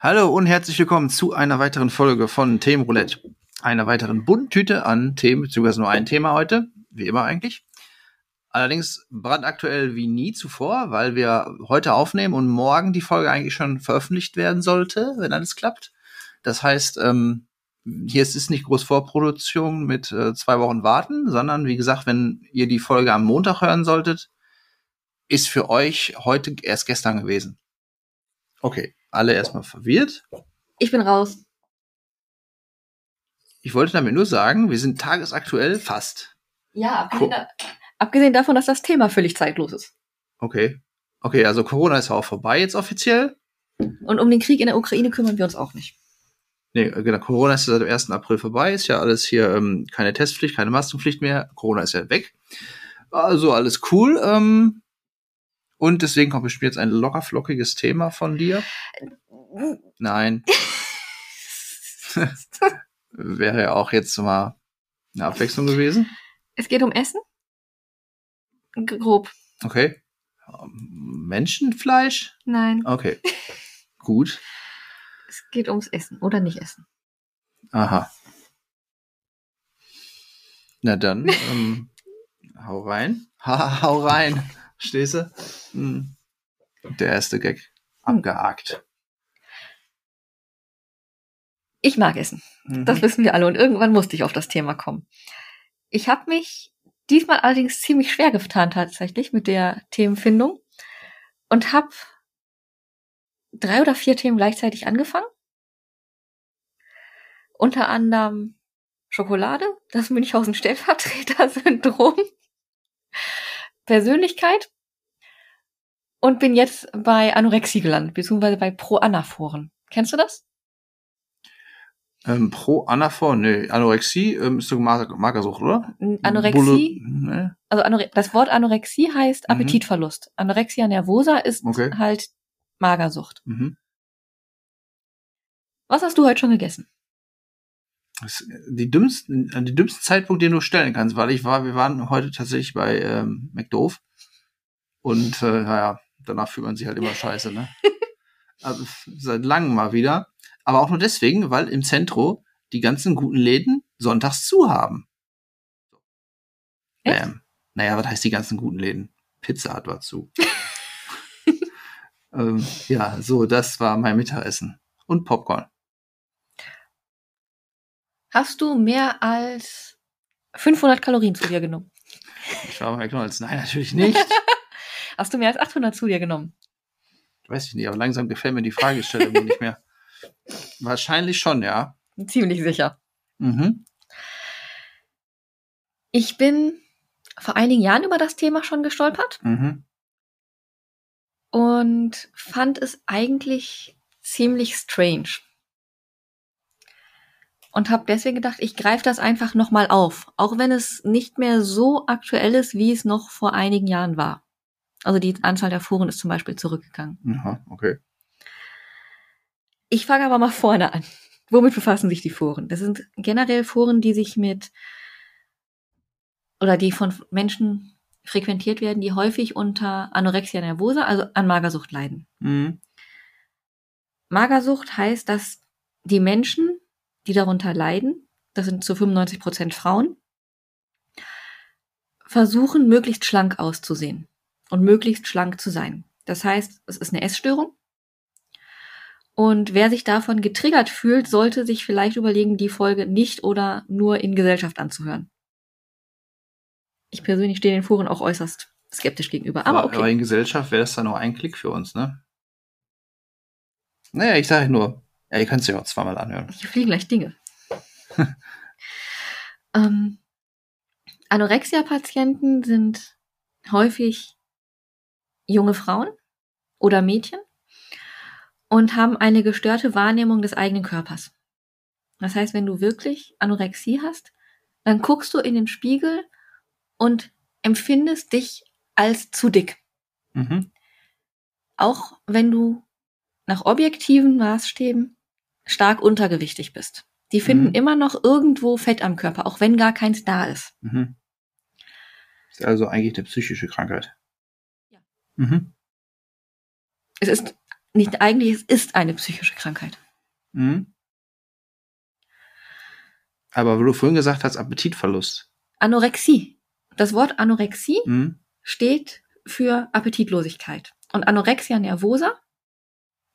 Hallo und herzlich willkommen zu einer weiteren Folge von Themenroulette. Einer weiteren bunten Tüte an Themen, beziehungsweise nur ein Thema heute, wie immer eigentlich. Allerdings brandaktuell wie nie zuvor, weil wir heute aufnehmen und morgen die Folge eigentlich schon veröffentlicht werden sollte, wenn alles klappt. Das heißt, ähm, hier ist es nicht groß Vorproduktion mit äh, zwei Wochen warten, sondern wie gesagt, wenn ihr die Folge am Montag hören solltet, ist für euch heute erst gestern gewesen. Okay, alle erstmal verwirrt. Ich bin raus. Ich wollte damit nur sagen, wir sind tagesaktuell fast. Ja, abgesehen, da, abgesehen davon, dass das Thema völlig zeitlos ist. Okay. Okay, also Corona ist ja auch vorbei jetzt offiziell. Und um den Krieg in der Ukraine kümmern wir uns auch nicht. Nee, genau, Corona ist seit dem 1. April vorbei, ist ja alles hier ähm, keine Testpflicht, keine Maskenpflicht mehr. Corona ist ja weg. Also alles cool. Ähm, und deswegen kommt bestimmt jetzt ein locker flockiges Thema von dir. Nein. Wäre ja auch jetzt mal eine Abwechslung gewesen. Es geht um Essen? Grob. Okay. Menschenfleisch? Nein. Okay. Gut. Es geht ums Essen oder nicht Essen. Aha. Na dann, ähm, hau rein. Ha, hau rein. Stehst du? Hm. Der erste Gag. Abgehakt. Ich mag Essen. Mhm. Das wissen wir alle. Und irgendwann musste ich auf das Thema kommen. Ich habe mich diesmal allerdings ziemlich schwer getan tatsächlich mit der Themenfindung und habe drei oder vier Themen gleichzeitig angefangen. Unter anderem Schokolade, das Münchhausen-Stellvertreter-Syndrom, Persönlichkeit und bin jetzt bei Anorexie gelandet, beziehungsweise bei Pro-Anaphoren. Kennst du das? Ähm, pro Anaphor, nee, Anorexie ähm, ist so Mager Magersucht, oder? Anorexie, Bulle, nee. also Anore das Wort Anorexie heißt Mhm. Appetitverlust. Anorexia nervosa ist Okay. halt Magersucht. Mhm. Was hast du heute schon gegessen? Das ist die dümmsten, äh, die dümmsten Zeitpunkt, den du stellen kannst, weil ich war, wir waren heute tatsächlich bei ähm, McDoof und äh, naja, danach fühlt man sich halt immer scheiße, ne? also, seit langem mal wieder. Aber auch nur deswegen, weil im Zentro die ganzen guten Läden sonntags zu haben. Echt? Ähm, naja, was heißt die ganzen guten Läden? Pizza hat war zu. ähm, ja, so, das war mein Mittagessen. Und Popcorn. Hast du mehr als 500 Kalorien zu dir genommen? Ich war bei McDonalds. Nein, natürlich nicht. Hast du mehr als 800 zu dir genommen? Weiß ich nicht, aber langsam gefällt mir die Fragestellung nicht mehr. Wahrscheinlich schon, ja. Ziemlich sicher. Mhm. Ich bin vor einigen Jahren über das Thema schon gestolpert Mhm. und fand es eigentlich ziemlich strange. Und habe deswegen gedacht, ich greife das einfach nochmal auf, auch wenn es nicht mehr so aktuell ist, wie es noch vor einigen Jahren war. Also die Anzahl der Foren ist zum Beispiel zurückgegangen. Aha, okay. Ich fange aber mal vorne an. Womit befassen sich die Foren? Das sind generell Foren, die sich mit oder die von Menschen frequentiert werden, die häufig unter Anorexia nervosa, also an Magersucht leiden. Mhm. Magersucht heißt, dass die Menschen, die darunter leiden, das sind zu 95 Prozent Frauen, versuchen, möglichst schlank auszusehen und möglichst schlank zu sein. Das heißt, es ist eine Essstörung. Und wer sich davon getriggert fühlt, sollte sich vielleicht überlegen, die Folge nicht oder nur in Gesellschaft anzuhören. Ich persönlich stehe den Foren auch äußerst skeptisch gegenüber. Aber aber okay. in Gesellschaft wäre das dann noch ein Klick für uns, ne? Naja, ich sage nur, ja, ihr könnt es ja auch zweimal anhören. Hier fliegen gleich Dinge. ähm, Anorexia-Patienten sind häufig junge Frauen oder Mädchen und haben eine gestörte Wahrnehmung des eigenen Körpers. Das heißt, wenn du wirklich Anorexie hast, dann guckst du in den Spiegel und empfindest dich als zu dick. Mhm. Auch wenn du nach objektiven Maßstäben stark untergewichtig bist. Die finden Mhm. immer noch irgendwo Fett am Körper, auch wenn gar keins da ist. Mhm. Ist also eigentlich eine psychische Krankheit. Ja. Mhm. Es ist nicht eigentlich, es ist eine psychische Krankheit. Mhm. Aber wo du vorhin gesagt hast, Appetitverlust. Anorexie. Das Wort Anorexie Mhm. steht für Appetitlosigkeit. Und Anorexia nervosa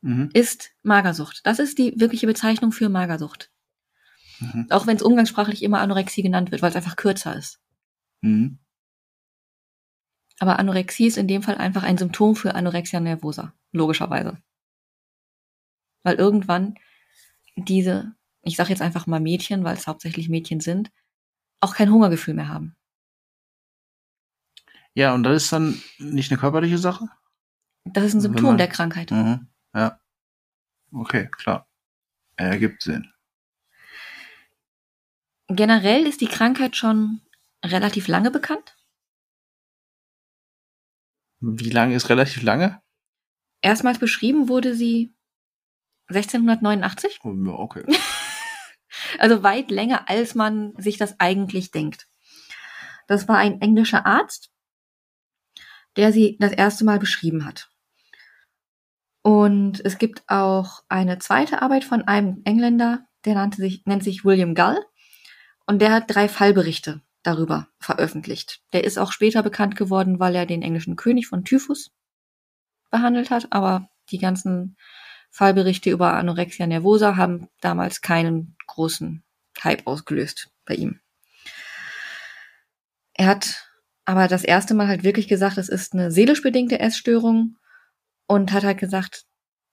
Mhm. ist Magersucht. Das ist die wirkliche Bezeichnung für Magersucht. Mhm. Auch wenn es umgangssprachlich immer Anorexie genannt wird, weil es einfach kürzer ist. Mhm. Aber Anorexie ist in dem Fall einfach ein Symptom für Anorexia nervosa, logischerweise. Weil irgendwann diese, ich sage jetzt einfach mal Mädchen, weil es hauptsächlich Mädchen sind, auch kein Hungergefühl mehr haben. Ja, und das ist dann nicht eine körperliche Sache? Das ist ein Symptom man- der Krankheit. Mhm. Ja. Okay, klar. Ergibt Sinn. Generell ist die Krankheit schon relativ lange bekannt. Wie lange ist relativ lange? Erstmals beschrieben wurde sie 1689, Oh, ja, okay. also weit länger, als man sich das eigentlich denkt. Das war ein englischer Arzt, der sie das erste Mal beschrieben hat. Und es gibt auch eine zweite Arbeit von einem Engländer, der nannte sich, nennt sich William Gull. Und der hat drei Fallberichte darüber veröffentlicht. Der ist auch später bekannt geworden, weil er den englischen König von Typhus behandelt hat. Aber die ganzen Fallberichte über Anorexia nervosa haben damals keinen großen Hype ausgelöst bei ihm. Er hat aber das erste Mal halt wirklich gesagt, es ist eine seelisch bedingte Essstörung und hat halt gesagt,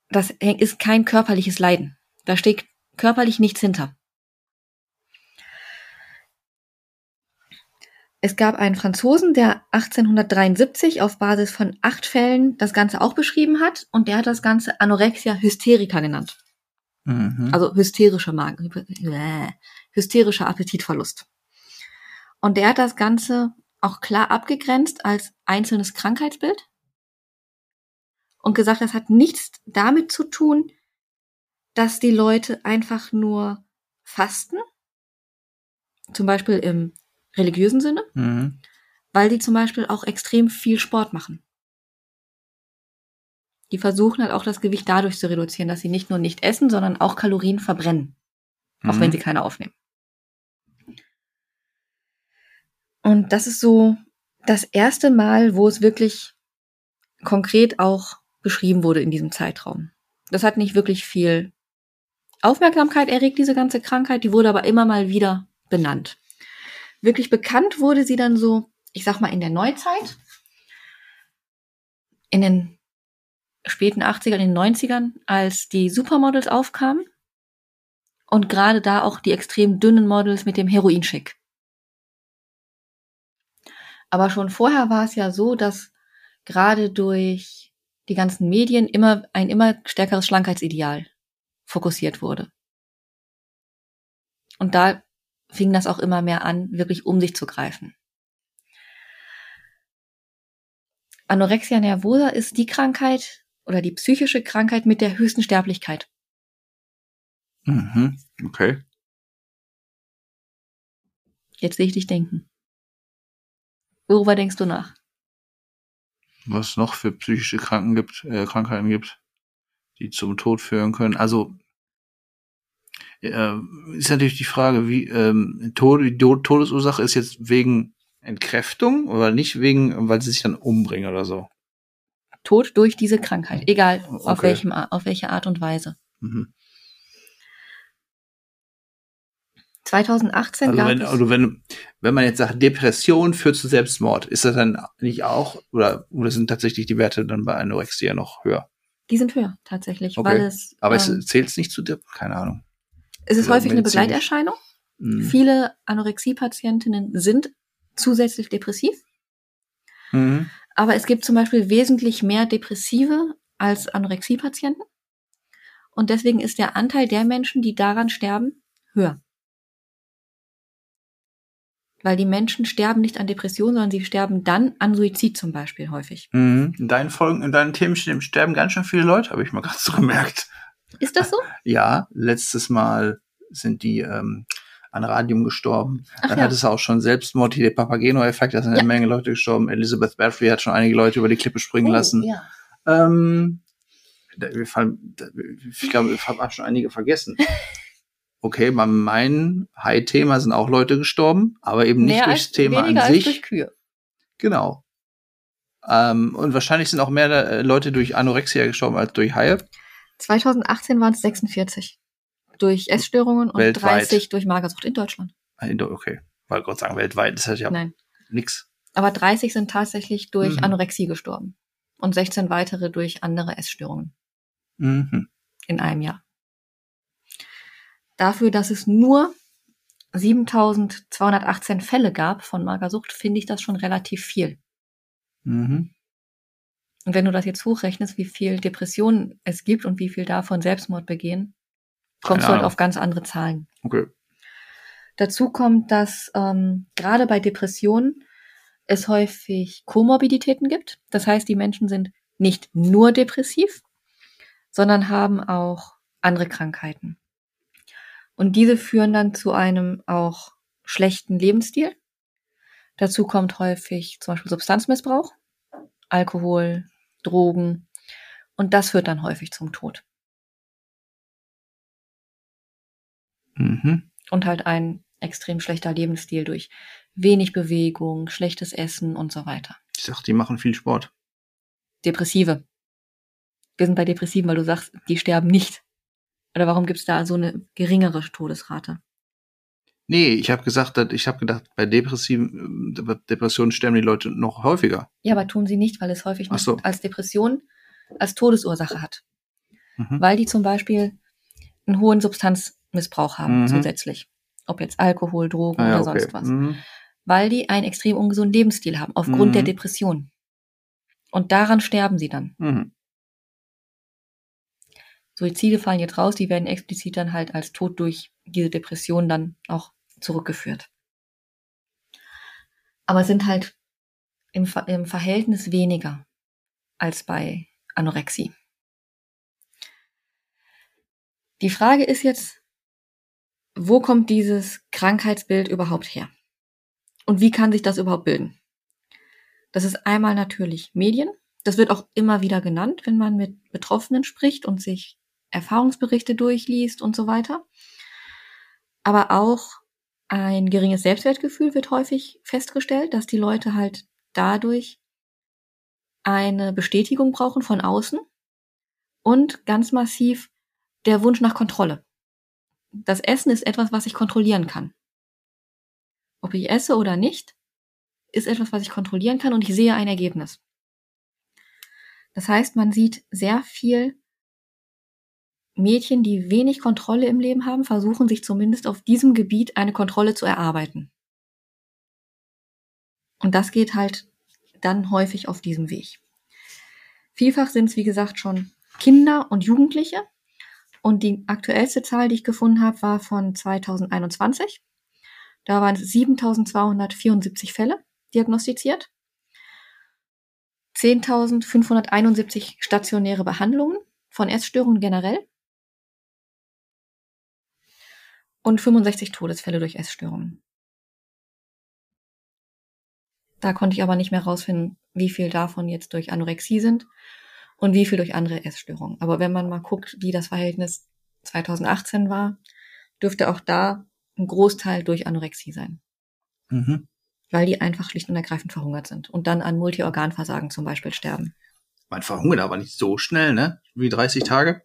das ist kein körperliches Leiden. Da steht körperlich nichts hinter. Es gab einen Franzosen, der 1873 auf Basis von acht Fällen das Ganze auch beschrieben hat und der hat das Ganze Anorexia hysterica genannt. Mhm. Also hysterische Magen, äh, hysterischer Appetitverlust. Und der hat das Ganze auch klar abgegrenzt als einzelnes Krankheitsbild und gesagt, das hat nichts damit zu tun, dass die Leute einfach nur fasten, zum Beispiel im religiösen Sinne, Mhm. weil die zum Beispiel auch extrem viel Sport machen. Die versuchen halt auch das Gewicht dadurch zu reduzieren, dass sie nicht nur nicht essen, sondern auch Kalorien verbrennen, auch Mhm. wenn sie keine aufnehmen. Und das ist so das erste Mal, wo es wirklich konkret auch beschrieben wurde in diesem Zeitraum. Das hat nicht wirklich viel Aufmerksamkeit erregt, diese ganze Krankheit, die wurde aber immer mal wieder benannt. Wirklich bekannt wurde sie dann so, ich sag mal, in der Neuzeit, in den späten 80ern, in den 90ern, als die Supermodels aufkamen und gerade da auch die extrem dünnen Models mit dem Heroinschick. Aber schon vorher war es ja so, dass gerade durch die ganzen Medien immer ein immer stärkeres Schlankheitsideal fokussiert wurde. Und da fing das auch immer mehr an, wirklich um sich zu greifen. Anorexia nervosa ist die Krankheit oder die psychische Krankheit mit der höchsten Sterblichkeit. Mhm. Okay. Jetzt sehe ich dich denken. Worüber denkst du nach? Was noch für psychische Kranken gibt, äh, Krankheiten gibt, die zum Tod führen können. Also äh, ist natürlich die Frage, wie ähm, Tod, die Todesursache ist jetzt wegen Entkräftung oder nicht wegen, weil sie sich dann umbringen oder so. Tod durch diese Krankheit, egal auf, Okay. welchem, Ar- auf welche Art und Weise. Mhm. 2018 Also gab wenn, es, also wenn, wenn man jetzt sagt, Depression führt zu Selbstmord, ist das dann nicht auch, oder, oder sind tatsächlich die Werte dann bei Anorexia noch höher? die sind höher tatsächlich, Okay. weil es, Aber ähm, es zählt nicht zu Dep, keine Ahnung. Es ist häufig eine. Begleiterscheinung. Mhm. Viele Anorexie-Patientinnen sind zusätzlich depressiv, Mhm. aber es gibt zum Beispiel wesentlich mehr Depressive als Anorexie-Patienten. Und deswegen ist der Anteil der Menschen, die daran sterben, höher. Weil die Menschen sterben nicht an Depressionen, sondern sie sterben dann an Suizid zum Beispiel häufig. Mhm. In deinen Folgen, in deinen Themen sterben ganz schön viele Leute, habe ich mal gerade so gemerkt. Ist das so? Ja, letztes Mal sind die ähm, an Radium gestorben. Ach Dann ja. hat es auch schon Selbstmord, hier der Papageno-Effekt, da sind Ja. eine Menge Leute gestorben. Elizabeth Bathory hat schon einige Leute über die Klippe springen lassen. Oh, ja. Ähm, wir fallen, ich glaube, ich habe schon einige vergessen. Okay, bei meinem High-Thema sind auch Leute gestorben, aber eben nicht Mehr durchs als, Thema an sich. durch Kühe. Genau. Ähm, und wahrscheinlich sind auch mehr äh, Leute durch Anorexia gestorben als durch Haie. 2018 waren es 46. Durch Essstörungen und Weltweit. 30 durch Magersucht in Deutschland. Äh, Okay, weil Gott sagen, weltweit ist das ja Nein. nix. Aber 30 sind tatsächlich durch Mhm. Anorexie gestorben. Und 16 weitere durch andere Essstörungen Mhm. in einem Jahr. Dafür, dass es nur 7218 Fälle gab von Magersucht, finde ich das schon relativ viel. Mhm. Und wenn du das jetzt hochrechnest, wie viel Depressionen es gibt und wie viel davon Selbstmord begehen, kommst du halt auf ganz andere Zahlen. Okay. Dazu kommt, dass ähm, gerade bei Depressionen es häufig Komorbiditäten gibt. Das heißt, die Menschen sind nicht nur depressiv, sondern haben auch andere Krankheiten. Und diese führen dann zu einem auch schlechten Lebensstil. Dazu kommt häufig zum Beispiel Substanzmissbrauch, Alkohol, Drogen. Und das führt dann häufig zum Tod. Mhm. und halt ein extrem schlechter Lebensstil durch wenig Bewegung, schlechtes Essen und so weiter. Ich sag, die machen viel Sport. Depressive. Wir sind bei Depressiven, weil du sagst, die sterben nicht. Oder warum gibt es da so eine geringere Todesrate? Nee, ich habe gesagt, ich habe gedacht, bei depressiven Depressionen sterben die Leute noch häufiger. Ja, aber tun sie nicht, weil es häufig so. als Depression als Todesursache hat. Mhm. Weil die zum Beispiel einen hohen Substanzmissbrauch haben Mhm. zusätzlich. Ob jetzt Alkohol, Drogen Ah, ja, oder okay. sonst was. Mhm. Weil die einen extrem ungesunden Lebensstil haben, aufgrund Mhm. der Depression. Und daran sterben sie dann. Mhm. Suizide fallen jetzt raus, die werden explizit dann halt als Tod durch diese Depression dann auch zurückgeführt. Aber sind halt im, Ver im Verhältnis weniger als bei Anorexie. Die Frage ist jetzt, wo kommt dieses Krankheitsbild überhaupt her? Und wie kann sich das überhaupt bilden? Das ist einmal natürlich Medien. Das wird auch immer wieder genannt, wenn man mit Betroffenen spricht und sich Erfahrungsberichte durchliest und so weiter. Aber auch ein geringes Selbstwertgefühl wird häufig festgestellt, dass die Leute halt dadurch eine Bestätigung brauchen von außen und ganz massiv der Wunsch nach Kontrolle. Das Essen ist etwas, was ich kontrollieren kann. Ob ich esse oder nicht, ist etwas, was ich kontrollieren kann und ich sehe ein Ergebnis. Das heißt, man sieht sehr viel Mädchen, die wenig Kontrolle im Leben haben, versuchen sich zumindest auf diesem Gebiet eine Kontrolle zu erarbeiten. Und das geht halt dann häufig auf diesem Weg. Vielfach sind es, wie gesagt, schon Kinder und Jugendliche. Und die aktuellste Zahl, die ich gefunden habe, war von 2021. Da waren es 7274 Fälle diagnostiziert. 10.571 stationäre Behandlungen von Essstörungen generell und 65 Todesfälle durch Essstörungen. Da konnte ich aber nicht mehr rausfinden, wie viel davon jetzt durch Anorexie sind und wie viel durch andere Essstörungen. Aber wenn man mal guckt, wie das Verhältnis 2018 war, dürfte auch da ein Großteil durch Anorexie sein, Mhm. weil die einfach schlicht und ergreifend verhungert sind und dann an Multiorganversagen zum Beispiel sterben. Man verhungert aber nicht so schnell, ne? Wie 30 Tage?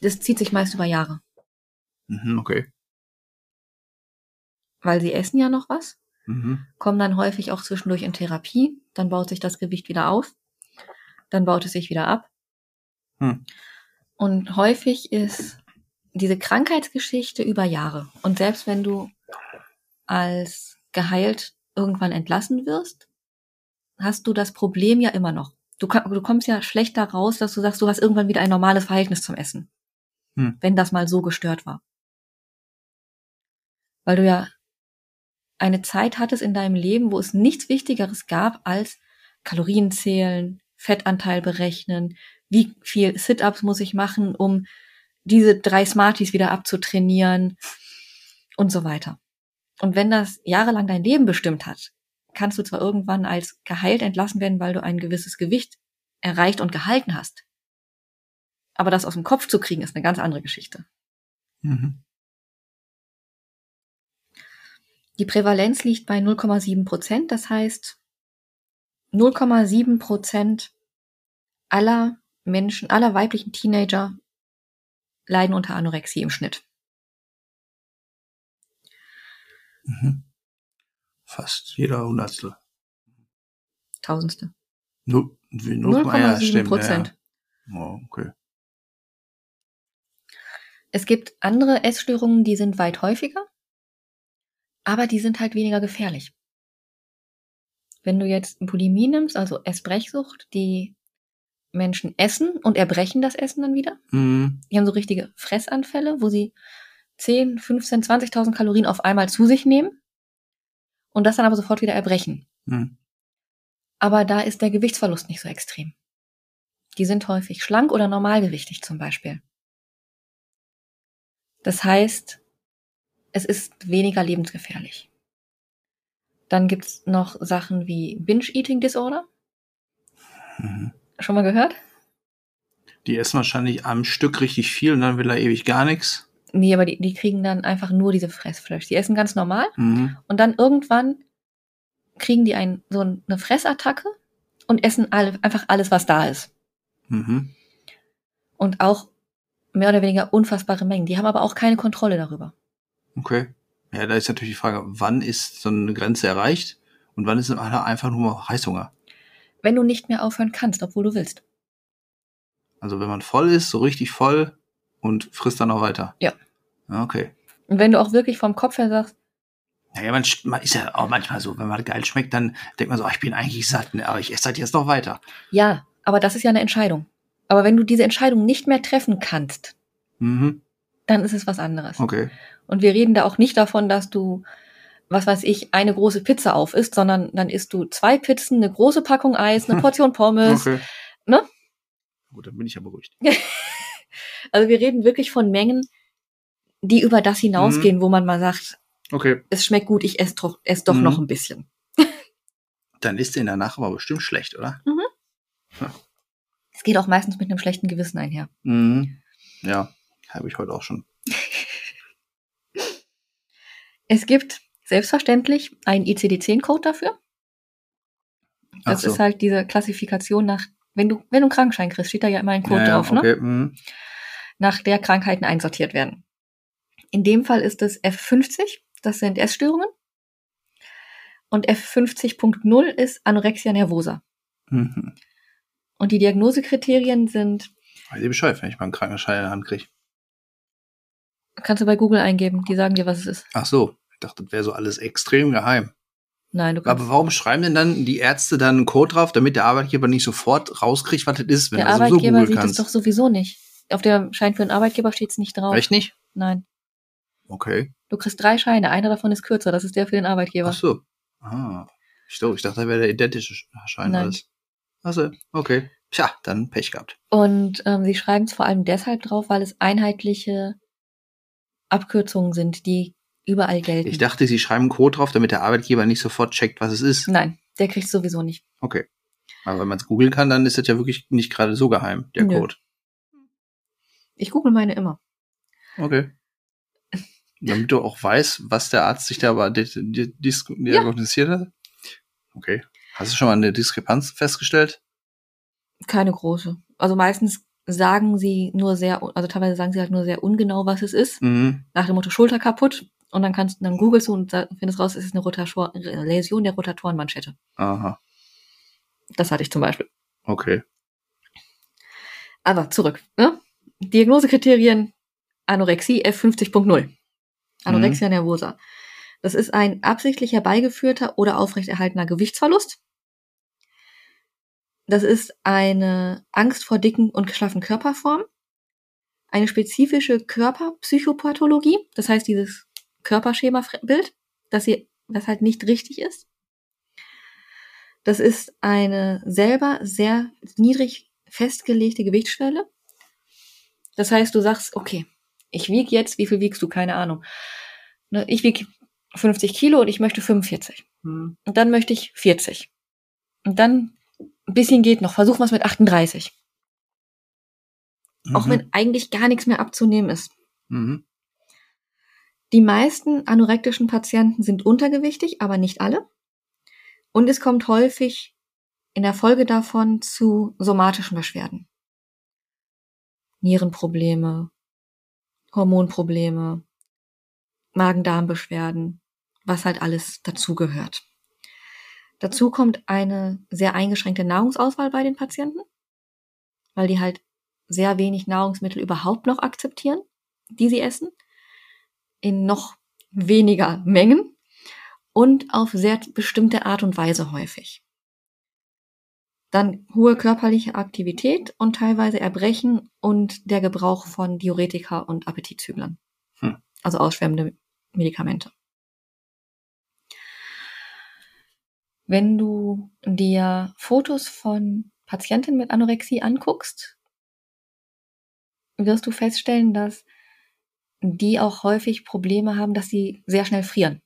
Das zieht sich meist über Jahre, Mhm, okay. weil sie essen ja noch was Mhm. kommen dann häufig auch zwischendurch in Therapie, dann baut sich das Gewicht wieder auf, dann baut es sich wieder ab. Hm. Und häufig ist diese Krankheitsgeschichte über Jahre. Und selbst wenn du als geheilt irgendwann entlassen wirst, hast du das Problem ja immer noch. Du, du kommst ja schlecht da raus, dass du sagst, du hast irgendwann wieder ein normales Verhältnis zum Essen. Hm. Wenn das mal so gestört war. Weil du ja eine Zeit hattest in deinem Leben, wo es nichts Wichtigeres gab als Kalorien zählen, Fettanteil berechnen, wie viel Sit-ups muss ich machen, um diese drei Smarties wieder abzutrainieren und so weiter. Und wenn das jahrelang dein Leben bestimmt hat, kannst du zwar irgendwann als geheilt entlassen werden, weil du ein gewisses Gewicht erreicht und gehalten hast. Aber das aus dem Kopf zu kriegen, ist eine ganz andere Geschichte. Mhm. Die Prävalenz liegt bei 0,7 Prozent. Das heißt, 0,7 Prozent aller Menschen, aller weiblichen Teenager leiden unter Anorexie im Schnitt. Mhm. Fast jeder Hundertstel. Tausendste. 0,7 Prozent. Ja. Oh, okay. Es gibt andere Essstörungen, die sind weit häufiger, aber die sind halt weniger gefährlich. Wenn du jetzt Bulimie nimmst, also Essbrechsucht, die Menschen essen und erbrechen das Essen dann wieder. Mhm. Die haben so richtige Fressanfälle, wo sie 10, 15, 20.000 Kalorien auf einmal zu sich nehmen und das dann aber sofort wieder erbrechen. Mhm. Aber da ist der Gewichtsverlust nicht so extrem. Die sind häufig schlank oder normalgewichtig zum Beispiel. Das heißt, es ist weniger lebensgefährlich. Dann gibt's noch Sachen wie Binge-Eating Disorder. Mhm. Schon mal gehört? Die essen wahrscheinlich am Stück richtig viel und dann will er ewig gar nichts. Nee, aber die, die kriegen dann einfach nur diese Fressfleisch. Die essen ganz normal mhm. und dann irgendwann kriegen die ein, so eine Fressattacke und essen alle, einfach alles, was da ist. Mhm. Und auch mehr oder weniger unfassbare Mengen. Die haben aber auch keine Kontrolle darüber. Okay. Ja, da ist natürlich die Frage, wann ist so eine Grenze erreicht und wann ist es einfach nur Heißhunger? wenn du nicht mehr aufhören kannst, obwohl du willst. Also wenn man voll ist, so richtig voll und frisst dann auch weiter. Ja. Okay. Und wenn du auch wirklich vom Kopf her sagst, naja, man, man ist ja auch manchmal so, wenn man geil schmeckt, dann denkt man so, ach, ich bin eigentlich satt, ne, aber ich esse halt jetzt noch weiter. Ja, aber das ist ja eine Entscheidung. Aber wenn du diese Entscheidung nicht mehr treffen kannst, mhm. dann ist es was anderes. Okay. Und wir reden da auch nicht davon, dass du was weiß ich, eine große Pizza auf isst, sondern dann isst du zwei Pizzen, eine große Packung Eis, eine Portion Pommes. Okay. Ne? Gut, dann bin ich ja beruhigt. also wir reden wirklich von Mengen, die über das hinausgehen, mhm. wo man mal sagt, okay. es schmeckt gut, ich esse doch, ess doch mhm. noch ein bisschen. dann ist den danach aber bestimmt schlecht, oder? Mhm. Ja. Es geht auch meistens mit einem schlechten Gewissen einher. Mhm. Ja, habe ich heute auch schon. Es gibt selbstverständlich einen ICD-10-Code dafür. Das so. ist halt diese Klassifikation nach, wenn du, wenn du einen Krankenschein kriegst, steht da ja immer ein Code ja, drauf, ne? okay. ne? Mhm. Nach der Krankheiten einsortiert werden. In dem Fall ist es F50, das sind Essstörungen. Und F50.0 ist Anorexia nervosa. Mhm. Und die Diagnosekriterien sind. Weiß ich Bescheid, wenn ich mal einen Krankenschein in der Hand kriege. Kannst du bei Google eingeben, die sagen dir, was es ist. Ach so, ich dachte, das wäre so alles extrem geheim. Nein, du kannst. Aber warum schreiben denn dann die Ärzte dann einen Code drauf, damit der Arbeitgeber nicht sofort rauskriegt, was das ist, wenn der er Arbeitgeber sowieso sieht es doch sowieso nicht. Auf dem Schein für einen Arbeitgeber steht es nicht drauf. Echt nicht? Nein. Okay. Du kriegst drei Scheine, einer davon ist kürzer, das ist der für den Arbeitgeber. Ach so. Ah. Ich, ich dachte, da wäre der identische Schein Nein. alles. Also, okay. Tja, dann Pech gehabt. Und ähm, sie schreiben es vor allem deshalb drauf, weil es einheitliche Abkürzungen sind, die überall gelten. Ich dachte, sie schreiben Code drauf, damit der Arbeitgeber nicht sofort checkt, was es ist. Nein, der kriegt sowieso nicht. Okay. Aber wenn man es googeln kann, dann ist das ja wirklich nicht gerade so geheim, der Nö. Code. Ich google meine immer. Okay. Damit du auch weißt, was der Arzt sich da aber diagnostiziert hat? Okay. Hast du schon mal eine Diskrepanz festgestellt? Keine große. Also meistens sagen sie nur sehr, also teilweise sagen sie halt nur sehr ungenau, was es ist. Mhm. Nach dem Motto Schulter kaputt. Und dann kannst du, dann googelst du und findest raus, es ist eine Rotator Läsion der Rotatorenmanschette. Aha. Das hatte ich zum Beispiel. Okay. Aber zurück. Ne? Diagnosekriterien Anorexie F50.0. Anorexia mhm. nervosa. Das ist ein absichtlich herbeigeführter oder aufrechterhaltener Gewichtsverlust. Das ist eine Angst vor dicken und geschlaffen Körperform. Eine spezifische Körperpsychopathologie. Das heißt, dieses Körperschema-Bild, das sie was halt nicht richtig ist. Das ist eine selber sehr niedrig festgelegte Gewichtsschwelle. Das heißt, du sagst, okay, ich wiege jetzt, wie viel wiegst du? Keine Ahnung. Ne, ich wiege 50 Kilo und ich möchte 45. Hm. Und dann möchte ich 40. Und dann ein bisschen geht noch. Versuchen wir es mit 38. Auch Mhm. wenn eigentlich gar nichts mehr abzunehmen ist. Mhm. Die meisten anorektischen Patienten sind untergewichtig, aber nicht alle. Und es kommt häufig in der Folge davon zu somatischen Beschwerden. Nierenprobleme, Hormonprobleme, Magen-Darm-Beschwerden, was halt alles dazugehört. Dazu kommt eine sehr eingeschränkte Nahrungsauswahl bei den Patienten, weil die halt sehr wenig Nahrungsmittel überhaupt noch akzeptieren, die sie essen, in noch weniger Mengen und auf sehr bestimmte Art und Weise häufig. Dann hohe körperliche Aktivität und teilweise Erbrechen und der Gebrauch von Diuretika und Appetitzüglern. Hm. Also ausschwemmende Medikamente. Wenn du dir Fotos von Patientinnen mit Anorexie anguckst, wirst du feststellen, dass die auch häufig Probleme haben, dass sie sehr schnell frieren.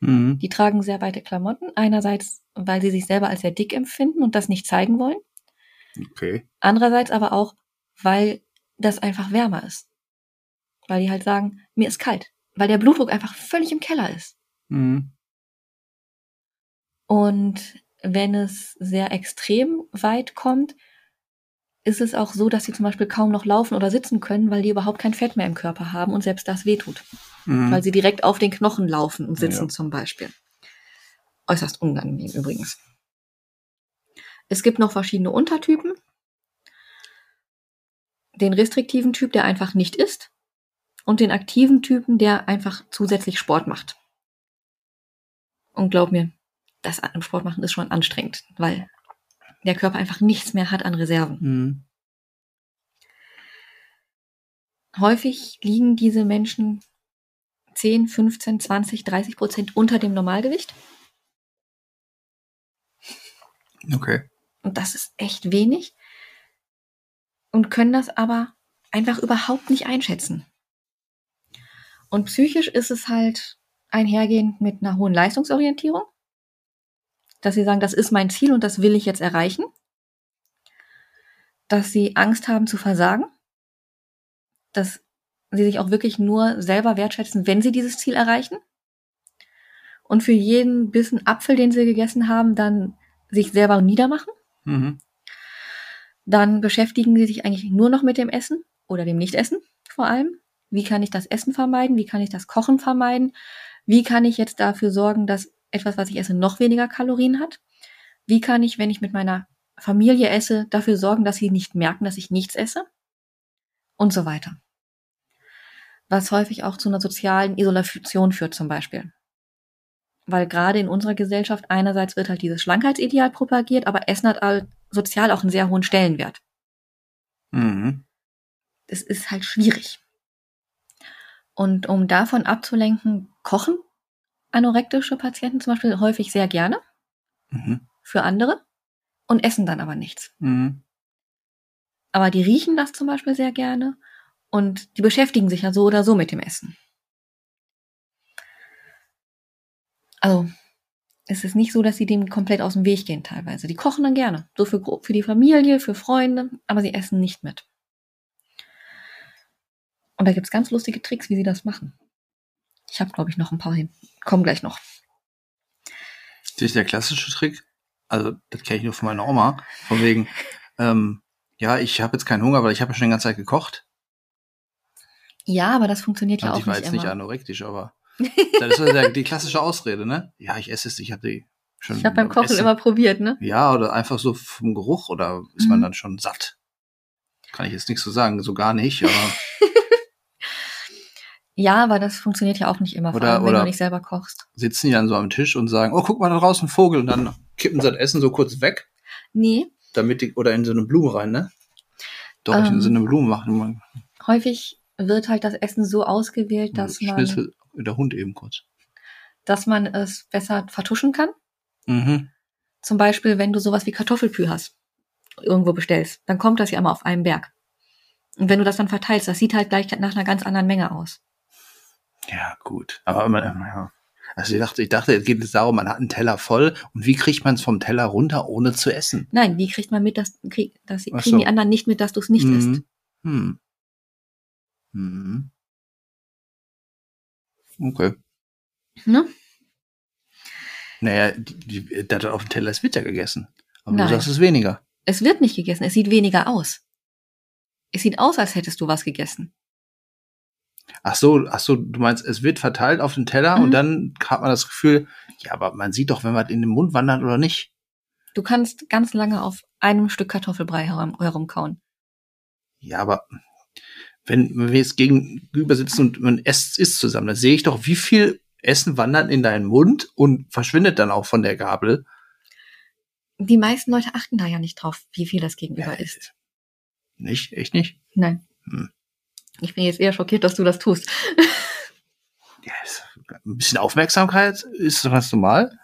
Mhm. Die tragen sehr weite Klamotten. Einerseits, weil sie sich selber als sehr dick empfinden und das nicht zeigen wollen. Okay. Andererseits aber auch, weil das einfach wärmer ist. Weil die halt sagen, mir ist kalt. Weil der Blutdruck einfach völlig im Keller ist. Mhm. Und wenn es sehr extrem weit kommt, ist es auch so, dass sie zum Beispiel kaum noch laufen oder sitzen können, weil die überhaupt kein Fett mehr im Körper haben und selbst das wehtut. Mhm. Weil sie direkt auf den Knochen laufen und sitzen Ja. zum Beispiel. Äußerst unangenehm übrigens. Es gibt noch verschiedene Untertypen. Den restriktiven Typ, der einfach nicht isst. Und den aktiven Typen, der einfach zusätzlich Sport macht. Und glaub mir, das Sport machen ist schon anstrengend, weil der Körper einfach nichts mehr hat an Reserven. Mhm. Häufig liegen diese Menschen 10, 15, 20, 30 Prozent unter dem Normalgewicht. Okay. Und das ist echt wenig. Und können das aber einfach überhaupt nicht einschätzen. Und psychisch ist es halt einhergehend mit einer hohen Leistungsorientierung. Dass sie sagen, das ist mein Ziel und das will ich jetzt erreichen. Dass sie Angst haben zu versagen. Dass sie sich auch wirklich nur selber wertschätzen, wenn sie dieses Ziel erreichen. Und für jeden Bissen Apfel, den sie gegessen haben, dann sich selber niedermachen. Mhm. Dann beschäftigen sie sich eigentlich nur noch mit dem Essen oder dem Nichtessen vor allem. Wie kann ich das Essen vermeiden? Wie kann ich das Kochen vermeiden? Wie kann ich jetzt dafür sorgen, dass etwas, was ich esse, noch weniger Kalorien hat? Wie kann ich, wenn ich mit meiner Familie esse, dafür sorgen, dass sie nicht merken, dass ich nichts esse? Und so weiter. Was häufig auch zu einer sozialen Isolation führt zum Beispiel. Weil gerade in unserer Gesellschaft einerseits wird halt dieses Schlankheitsideal propagiert, aber Essen hat all- sozial auch einen sehr hohen Stellenwert. Mhm. es ist halt schwierig. Und um davon abzulenken, kochen anorektische Patienten zum Beispiel häufig sehr gerne Mhm. für andere und essen dann aber nichts. Mhm. Aber die riechen das zum Beispiel sehr gerne und die beschäftigen sich ja so oder so mit dem Essen. Also es ist nicht so, dass sie dem komplett aus dem Weg gehen teilweise. Die kochen dann gerne. So für, für die Familie, für Freunde, aber sie essen nicht mit. Und da gibt's ganz lustige Tricks, wie sie das machen. Ich habe, glaube ich, noch ein paar hin. Kommen gleich noch. Das ist der klassische Trick. Also, das kenne ich nur von meiner Oma. Von wegen, ähm, ja, ich habe jetzt keinen Hunger, weil ich habe ja schon die ganze Zeit gekocht. Ja, aber das funktioniert ja Also auch ich war nicht jetzt immer. nicht anorektisch, aber das ist ja die klassische Ausrede, ne? Ja, ich esse es, ich habe die schon. ich habe beim Kochen Essen- immer probiert, ne? Ja, oder einfach so vom Geruch oder ist man Mhm. dann schon satt? Kann ich jetzt nichts so sagen, so gar nicht, aber Ja, aber das funktioniert ja auch nicht immer, vor Oder- allem wenn du nicht selber kochst. sitzen die dann so am Tisch und sagen, oh, guck mal da draußen ein Vogel und dann kippen sie das Essen so kurz weg, Nee, damit die, oder in so eine Blume rein, ne? Doch, in Ähm, so eine Blume machen. Häufig wird halt das Essen so ausgewählt, dass man der Hund eben kurz. dass man es besser vertuschen kann. Mhm. Zum Beispiel, wenn du sowas wie Kartoffelpü hast, irgendwo bestellst, dann kommt das ja immer auf einem Berg. Und wenn du das dann verteilst, das sieht halt gleich nach einer ganz anderen Menge aus. Ja, gut. Aber man, ja. Also ich dachte, ich dachte, es geht jetzt darum, man hat einen Teller voll und wie kriegt man es vom Teller runter, ohne zu essen? Nein, wie kriegt man mit, dass, krieg, dass kriegen so. die anderen nicht mit, dass du es nicht isst? Mhm. Hm. Hm. Okay. Ne? Naja, die, die, das auf dem Teller ist wird ja gegessen. Aber Nein. du sagst es weniger. Es wird nicht gegessen, es sieht weniger aus. Es sieht aus, als hättest du was gegessen. Ach so, ach so, du meinst, es wird verteilt auf den Teller Mhm. und dann hat man das Gefühl, ja, aber man sieht doch, wenn man in den Mund wandert oder nicht. Du kannst ganz lange auf einem Stück Kartoffelbrei herum, herumkauen. Ja, aber wenn, wenn wir jetzt gegenüber sitzen und man isst, isst zusammen, dann sehe ich doch, wie viel Essen wandert in deinen Mund und verschwindet dann auch von der Gabel. Die meisten Leute achten da ja nicht drauf, wie viel das Gegenüber ist. Nicht? Echt nicht? Nein. Hm. Ich bin jetzt eher schockiert, dass du das tust. Ist, ein bisschen Aufmerksamkeit ist doch ganz normal.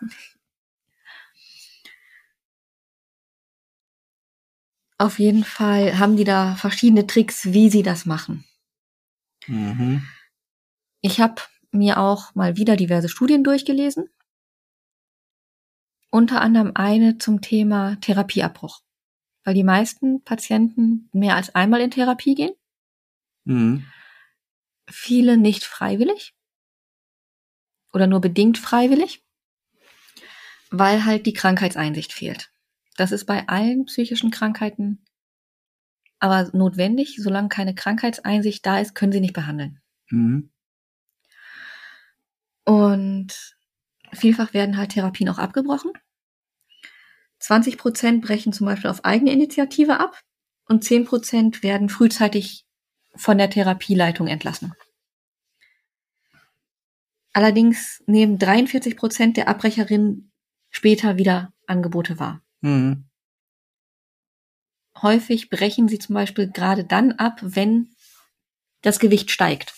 Auf jeden Fall haben die da verschiedene Tricks, wie sie das machen. Mhm. Ich habe mir auch mal wieder diverse Studien durchgelesen. Unter anderem eine zum Thema Therapieabbruch. Weil die meisten Patienten mehr als einmal in Therapie gehen. Mhm. Viele nicht freiwillig. Oder nur bedingt freiwillig. Weil halt die Krankheitseinsicht fehlt. Das ist bei allen psychischen Krankheiten aber notwendig. Solange keine Krankheitseinsicht da ist, können sie nicht behandeln. Mhm. Und vielfach werden halt Therapien auch abgebrochen. 20 Prozent brechen zum Beispiel auf eigene Initiative ab und 10 Prozent werden frühzeitig von der Therapieleitung entlassen. Allerdings nehmen 43 Prozent der Abbrecherinnen später wieder Angebote wahr. Mhm. Häufig brechen sie zum Beispiel gerade dann ab, wenn das Gewicht steigt.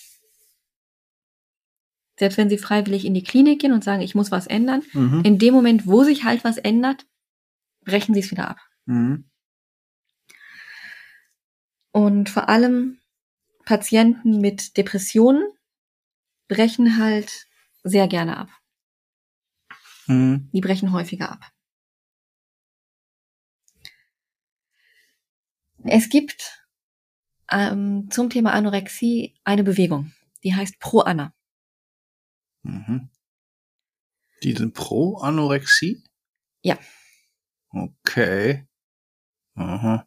Selbst wenn sie freiwillig in die Klinik gehen und sagen, ich muss was ändern, Mhm. in dem Moment, wo sich halt was ändert, brechen sie es wieder ab. Mhm. Und vor allem Patienten mit Depressionen brechen halt sehr gerne ab. Mhm. Die brechen häufiger ab. Es gibt ähm, zum Thema Anorexie eine Bewegung, die heißt Pro Anna. Mhm. Die sind pro Anorexie? Ja. Okay. Aha.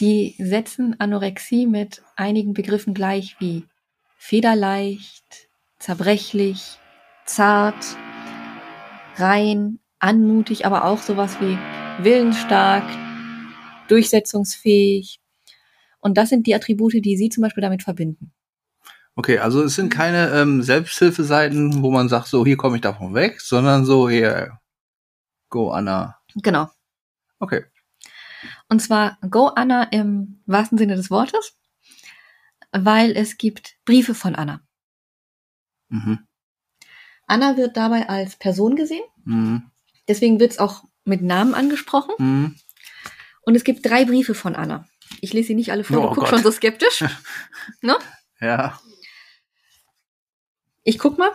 Die setzen Anorexie mit einigen Begriffen gleich wie federleicht, zerbrechlich, zart, rein, anmutig, aber auch sowas wie willensstark, durchsetzungsfähig. Und das sind die Attribute, die sie zum Beispiel damit verbinden. Okay, also es sind keine ähm, Selbsthilfeseiten, wo man sagt, so hier komme ich davon weg, sondern so hier, go Anna. Genau. Okay. Und zwar Go Anna im wahrsten Sinne des Wortes, weil es gibt Briefe von Anna. Mhm. Anna wird dabei als Person gesehen, Mhm. deswegen wird es auch mit Namen angesprochen. Mhm. Und es gibt drei Briefe von Anna. Ich lese sie nicht alle vor, Oh du guckst schon so skeptisch. ne? Ja. Ich guck mal.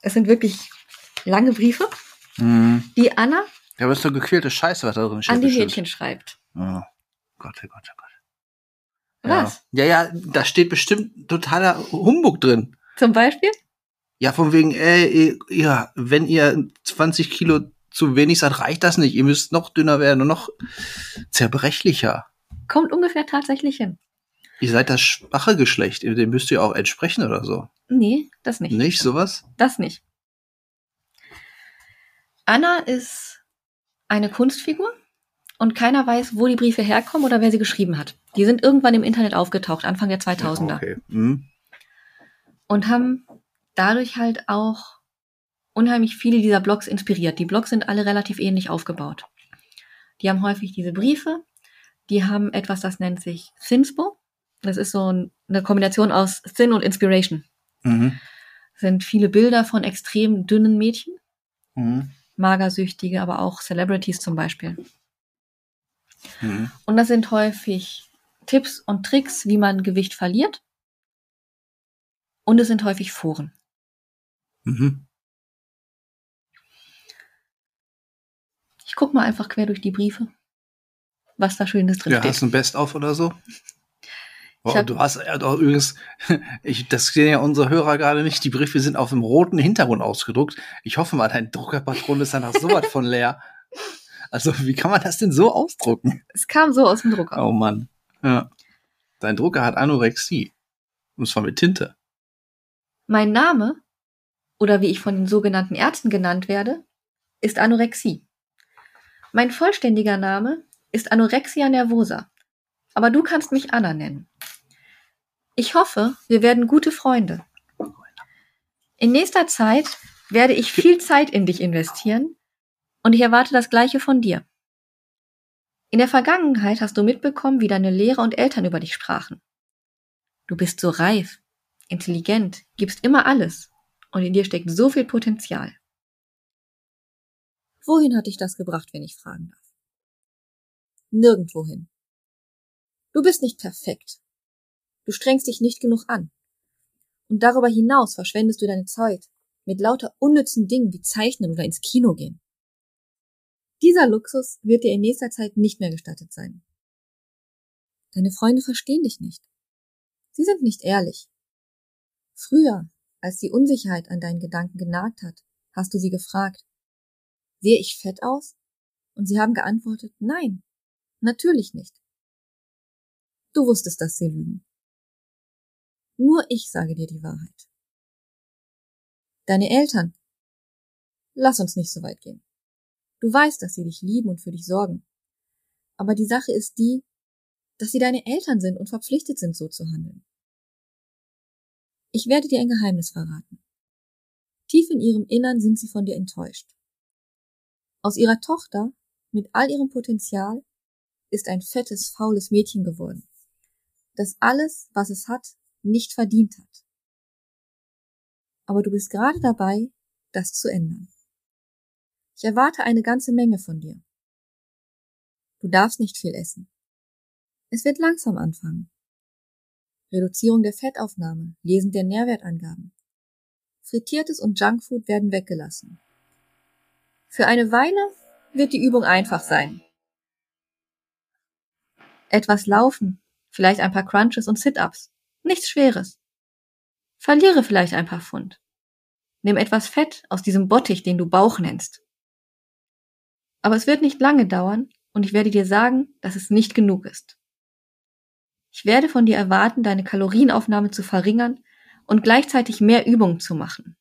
Es sind wirklich lange Briefe, Mhm. die Anna Ja, aber ist doch gequälte Scheiße, was da drin steht. an die. Mädchen schreibt. Oh Gott, oh Gott, oh Gott. Ja. Was? Ja, ja, da steht bestimmt totaler Humbug drin. Zum Beispiel? Ja, von wegen, ey, ja, wenn ihr 20 Kilo zu wenig seid, reicht das nicht. Ihr müsst noch dünner werden und noch zerbrechlicher. Kommt ungefähr tatsächlich hin. Ihr seid das schwache Geschlecht, dem müsst ihr auch entsprechen oder so. Nee, das nicht. Nicht sowas? Das nicht. Anna ist eine Kunstfigur und keiner weiß, wo die Briefe herkommen oder wer sie geschrieben hat. Die sind irgendwann im Internet aufgetaucht, Anfang der 2000er. Okay. Hm. Und haben dadurch halt auch unheimlich viele dieser Blogs inspiriert. Die Blogs sind alle relativ ähnlich aufgebaut. Die haben häufig diese Briefe, die haben etwas, das nennt sich Thinspo. Das ist so ein eine Kombination aus Thin und Inspiration. Mhm. sind viele Bilder von extrem dünnen Mädchen, Mhm. Magersüchtige, aber auch Celebrities zum Beispiel. Mhm. Und das sind häufig Tipps und Tricks, wie man Gewicht verliert. Und es sind häufig Foren. Mhm. Ich guck mal einfach quer durch die Briefe, was da Schönes drin Ja, steht. hast du ein Best-of oder so? Oh, Ich hab- du hast ja doch übrigens, ich, das sehen ja unsere Hörer gerade nicht, die Briefe sind auf dem roten Hintergrund ausgedruckt. Ich hoffe mal, dein Druckerpatron ist danach sowas von leer. Also, wie kann man das denn so ausdrucken? Es kam so aus dem Drucker. Oh Mann. Ja. Dein Drucker hat Anorexie. Und zwar mit Tinte. Mein Name, oder wie ich von den sogenannten Ärzten genannt werde, ist Anorexie. Mein vollständiger Name ist Anorexia nervosa. Aber du kannst mich Anna nennen. Ich hoffe, wir werden gute Freunde. In nächster Zeit werde ich viel Zeit in dich investieren und ich erwarte das Gleiche von dir. In der Vergangenheit hast du mitbekommen, wie deine Lehrer und Eltern über dich sprachen. Du bist so reif, intelligent, gibst immer alles und in dir steckt so viel Potenzial. Wohin hat dich das gebracht, wenn ich fragen darf? Nirgendwohin. Du bist nicht perfekt. Du strengst dich nicht genug an. Und darüber hinaus verschwendest du deine Zeit mit lauter unnützen Dingen wie Zeichnen oder ins Kino gehen. Dieser Luxus wird dir in nächster Zeit nicht mehr gestattet sein. Deine Freunde verstehen dich nicht. Sie sind nicht ehrlich. Früher, als die Unsicherheit an deinen Gedanken genagt hat, hast du sie gefragt, sehe ich fett aus? Und sie haben geantwortet, nein, natürlich nicht. Du wusstest, dass sie lügen. Nur ich sage dir die Wahrheit. Deine Eltern. Lass uns nicht so weit gehen. Du weißt, dass sie dich lieben und für dich sorgen. Aber die Sache ist die, dass sie deine Eltern sind und verpflichtet sind, so zu handeln. Ich werde dir ein Geheimnis verraten. Tief in ihrem Innern sind sie von dir enttäuscht. Aus ihrer Tochter, mit all ihrem Potenzial, ist ein fettes, faules Mädchen geworden, das alles, was es hat, nicht verdient hat. Aber du bist gerade dabei, das zu ändern. Ich erwarte eine ganze Menge von dir. Du darfst nicht viel essen. Es wird langsam anfangen. Reduzierung der Fettaufnahme, Lesen der Nährwertangaben. Frittiertes und Junkfood werden weggelassen. Für eine Weile wird die Übung einfach sein. Etwas laufen, vielleicht ein paar Crunches und Sit-ups. Nichts Schweres. Verliere vielleicht ein paar Pfund. Nimm etwas Fett aus diesem Bottich, den du Bauch nennst. Aber es wird nicht lange dauern und ich werde dir sagen, dass es nicht genug ist. Ich werde von dir erwarten, deine Kalorienaufnahme zu verringern und gleichzeitig mehr Übungen zu machen.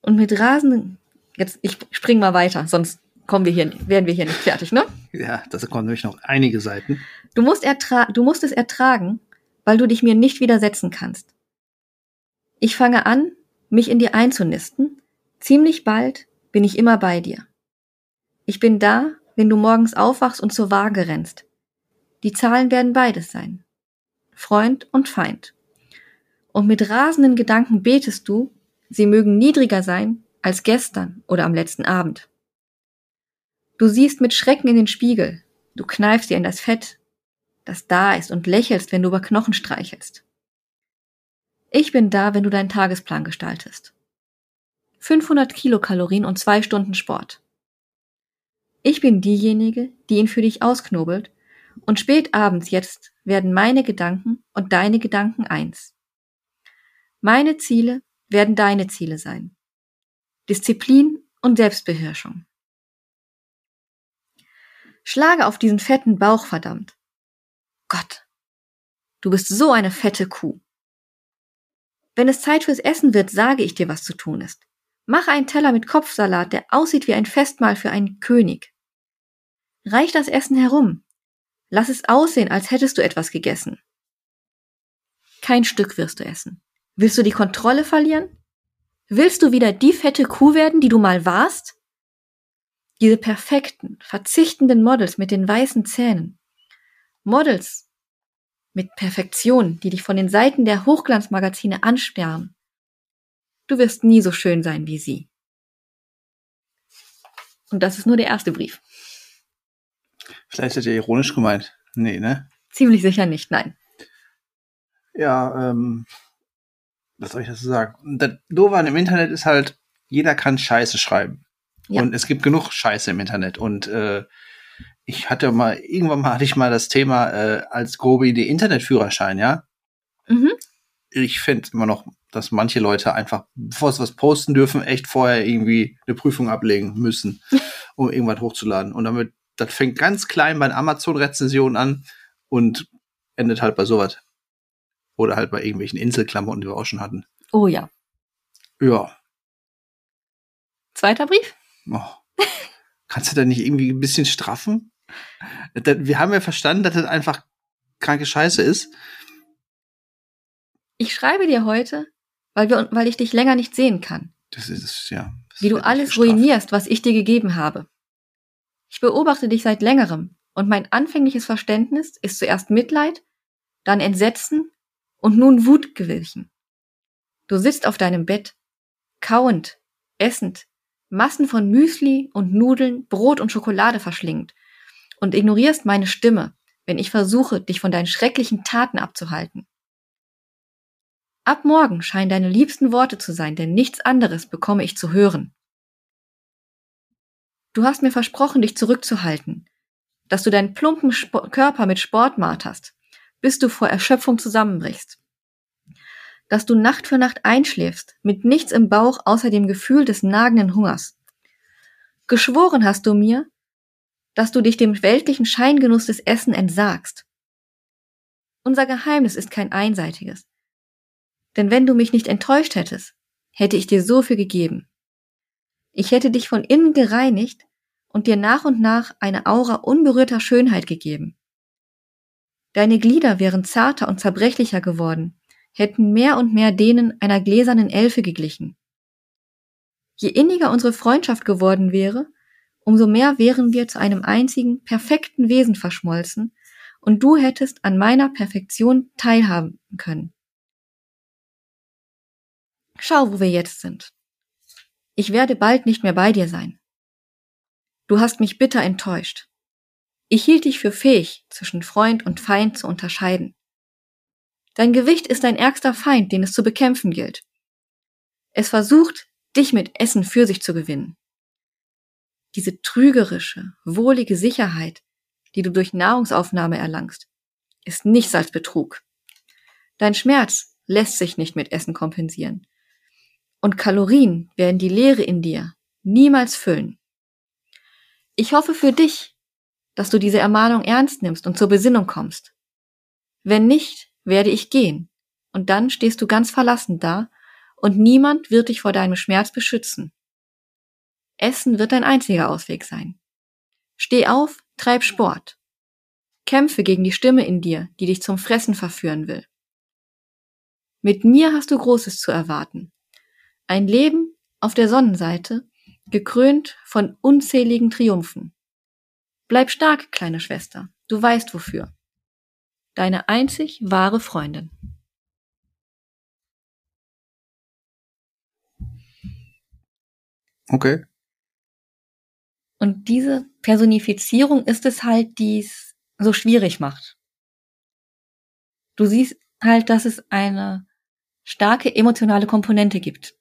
Und mit rasenden, jetzt, ich spring mal weiter, sonst kommen wir hier, werden wir hier nicht fertig, ne? Ja, das kommen nämlich noch einige Seiten. Du musst, ertra du musst es ertragen, weil du dich mir nicht widersetzen kannst. Ich fange an, mich in dir einzunisten. Ziemlich bald bin ich immer bei dir. Ich bin da, wenn du morgens aufwachst und zur Waage rennst. Die Zahlen werden beides sein. Freund und Feind. Und mit rasenden Gedanken betest du, sie mögen niedriger sein als gestern oder am letzten Abend. Du siehst mit Schrecken in den Spiegel, du kneifst dir in das Fett, das da ist und lächelst, wenn du über Knochen streichelst. Ich bin da, wenn du deinen Tagesplan gestaltest. 500 Kilokalorien und zwei Stunden Sport. Ich bin diejenige, die ihn für dich ausknobelt und spät abends jetzt werden meine Gedanken und deine Gedanken eins. Meine Ziele werden deine Ziele sein. Disziplin und Selbstbeherrschung. Schlage auf diesen fetten Bauch, verdammt. Gott, du bist so eine fette Kuh. Wenn es Zeit fürs Essen wird, sage ich dir, was zu tun ist. Mache einen Teller mit Kopfsalat, der aussieht wie ein Festmahl für einen König. Reich das Essen herum. Lass es aussehen, als hättest du etwas gegessen. Kein Stück wirst du essen. Willst du die Kontrolle verlieren? Willst du wieder die fette Kuh werden, die du mal warst? Diese perfekten, verzichtenden Models mit den weißen Zähnen. Models mit Perfektion, die dich von den Seiten der Hochglanzmagazine ansperren. Du wirst nie so schön sein wie sie. Und das ist nur der erste Brief. Vielleicht hat er ironisch gemeint. Nee, ne? Ziemlich sicher nicht, nein. Ja, ähm, was soll ich dazu sagen? Das Doofe an dem Internet ist halt, jeder kann Scheiße schreiben. Ja. Und es gibt genug Scheiße im Internet. Und äh, ich hatte mal, irgendwann mal hatte ich mal das Thema äh, als grobe Idee Internetführerschein, ja. Mhm. Ich finde immer noch, dass manche Leute einfach, bevor sie was posten dürfen, echt vorher irgendwie eine Prüfung ablegen müssen, um irgendwas hochzuladen. Und damit, das fängt ganz klein bei Amazon-Rezensionen an und endet halt bei sowas. Oder halt bei irgendwelchen Inselklamotten, die wir auch schon hatten. Oh ja. Ja. Zweiter Brief? Oh. Kannst du da nicht irgendwie ein bisschen straffen? Wir haben ja verstanden, dass das einfach kranke Scheiße ist. Ich schreibe dir heute, weil, wir, weil ich dich länger nicht sehen kann. Das ist, ja. das Wie du alles gestraft. ruinierst, was ich dir gegeben habe. Ich beobachte dich seit längerem und mein anfängliches Verständnis ist zuerst Mitleid, dann Entsetzen und nun Wut gewichen. Du sitzt auf deinem Bett, kauend, essend, Massen von Müsli und Nudeln, Brot und Schokolade verschlingend und ignorierst meine Stimme, wenn ich versuche, dich von deinen schrecklichen Taten abzuhalten. Ab morgen scheinen deine liebsten Worte zu sein, denn nichts anderes bekomme ich zu hören. Du hast mir versprochen, dich zurückzuhalten, dass du deinen plumpen Spo Körper mit Sport marterst, bis du vor Erschöpfung zusammenbrichst. Dass du Nacht für Nacht einschläfst, mit nichts im Bauch außer dem Gefühl des nagenden Hungers. Geschworen hast du mir, dass du dich dem weltlichen Scheingenuss des Essen entsagst. Unser Geheimnis ist kein einseitiges. Denn wenn du mich nicht enttäuscht hättest, hätte ich dir so viel gegeben. Ich hätte dich von innen gereinigt und dir nach und nach eine Aura unberührter Schönheit gegeben. Deine Glieder wären zarter und zerbrechlicher geworden, hätten mehr und mehr denen einer gläsernen Elfe geglichen. Je inniger unsere Freundschaft geworden wäre, umso mehr wären wir zu einem einzigen, perfekten Wesen verschmolzen, und du hättest an meiner Perfektion teilhaben können. Schau, wo wir jetzt sind. Ich werde bald nicht mehr bei dir sein. Du hast mich bitter enttäuscht. Ich hielt dich für fähig, zwischen Freund und Feind zu unterscheiden. Dein Gewicht ist dein ärgster Feind, den es zu bekämpfen gilt. Es versucht, dich mit Essen für sich zu gewinnen. Diese trügerische, wohlige Sicherheit, die du durch Nahrungsaufnahme erlangst, ist nichts als Betrug. Dein Schmerz lässt sich nicht mit Essen kompensieren. Und Kalorien werden die Leere in dir niemals füllen. Ich hoffe für dich, dass du diese Ermahnung ernst nimmst und zur Besinnung kommst. Wenn nicht, werde ich gehen, und dann stehst du ganz verlassen da, und niemand wird dich vor deinem Schmerz beschützen. Essen wird dein einziger Ausweg sein. Steh auf, treib Sport. Kämpfe gegen die Stimme in dir, die dich zum Fressen verführen will. Mit mir hast du Großes zu erwarten. Ein Leben auf der Sonnenseite, gekrönt von unzähligen Triumphen. Bleib stark, kleine Schwester, du weißt wofür. Deine einzig wahre Freundin. Okay. Und diese Personifizierung ist es halt, die es so schwierig macht. Du siehst halt, dass es eine starke emotionale Komponente gibt,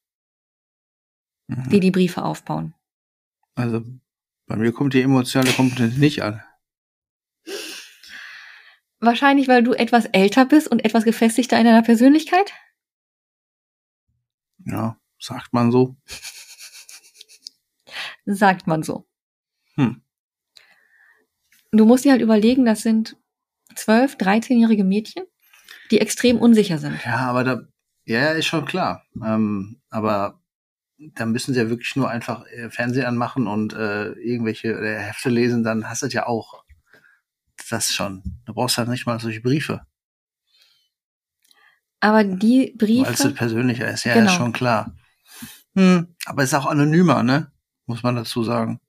Mhm. die die Briefe aufbauen. Also bei mir kommt die emotionale Komponente nicht an. Wahrscheinlich, weil du etwas älter bist und etwas gefestigter in deiner Persönlichkeit? Ja, sagt man so. Sagt man so. Hm. Du musst dir halt überlegen, das sind 12, 13-jährige Mädchen, die extrem unsicher sind. Ja, aber da, ja, ist schon klar. Ähm, aber da müssen sie ja wirklich nur einfach äh, Fernsehen anmachen und äh, irgendwelche äh, Hefte lesen, dann hast du das ja auch. Das schon. Du brauchst halt nicht mal solche Briefe. Aber die Weil es Briefe, persönlicher ist, ja, Genau. ist schon klar. Hm, aber ist auch anonymer, ne? Muss man dazu sagen.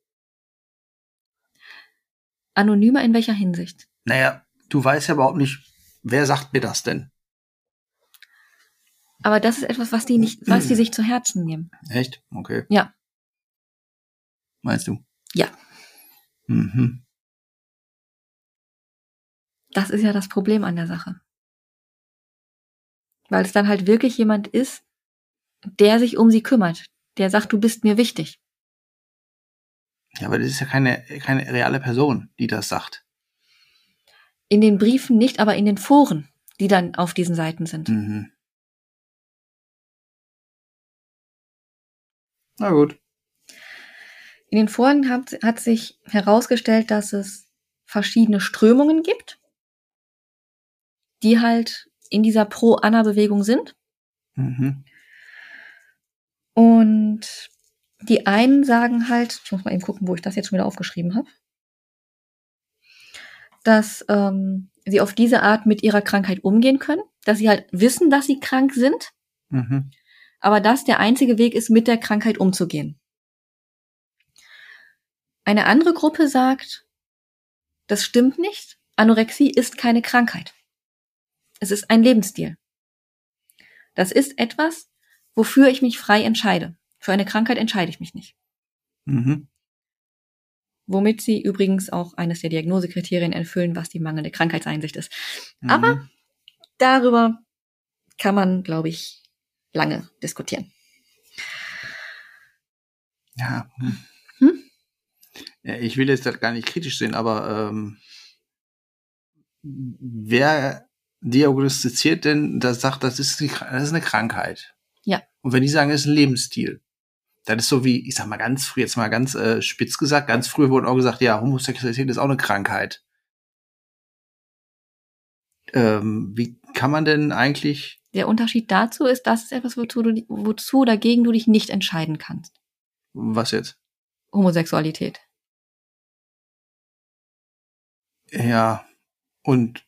anonymer in welcher Hinsicht? Naja, du weißt ja überhaupt nicht, wer sagt mir das denn? Aber das ist etwas, was die nicht, was die sich zu Herzen nehmen. Echt? Okay. Ja. Meinst du? Ja. Mhm. Das ist ja das Problem an der Sache. Weil es dann halt wirklich jemand ist, der sich um sie kümmert, der sagt, du bist mir wichtig. Ja, aber das ist ja keine, keine reale Person, die das sagt. In den Briefen nicht, aber in den Foren, die dann auf diesen Seiten sind. Mhm. Na gut. In den Foren hat, hat sich herausgestellt, dass es verschiedene Strömungen gibt, die halt in dieser Pro-Anna-Bewegung sind. Mhm. Und die einen sagen halt, ich muss mal eben gucken, wo ich das jetzt schon wieder aufgeschrieben habe, dass ähm, sie auf diese Art mit ihrer Krankheit umgehen können, dass sie halt wissen, dass sie krank sind, Mhm. aber das der einzige Weg ist, mit der Krankheit umzugehen. Eine andere Gruppe sagt, das stimmt nicht, Anorexie ist keine Krankheit. Es ist ein Lebensstil. Das ist etwas, wofür ich mich frei entscheide. Für eine Krankheit entscheide ich mich nicht. Mhm. Womit sie übrigens auch eines der Diagnosekriterien erfüllen, was die mangelnde Krankheitseinsicht ist. Mhm. Aber darüber kann man, glaube ich, lange diskutieren. Ja. hm. Hm? Ich will jetzt gar nicht kritisch sehen, aber ähm, wer diagnostiziert denn, das sagt, das ist, die, das ist eine Krankheit? Ja. Und wenn die sagen, es ist ein Lebensstil, das ist so wie, ich sag mal ganz früh, jetzt mal ganz äh, spitz gesagt, ganz früh wurde auch gesagt, ja, Homosexualität ist auch eine Krankheit. Ähm, wie kann man denn eigentlich, Der Unterschied dazu ist, das ist etwas, wozu, du, wozu dagegen du dich nicht entscheiden kannst. was jetzt? Homosexualität. Ja, und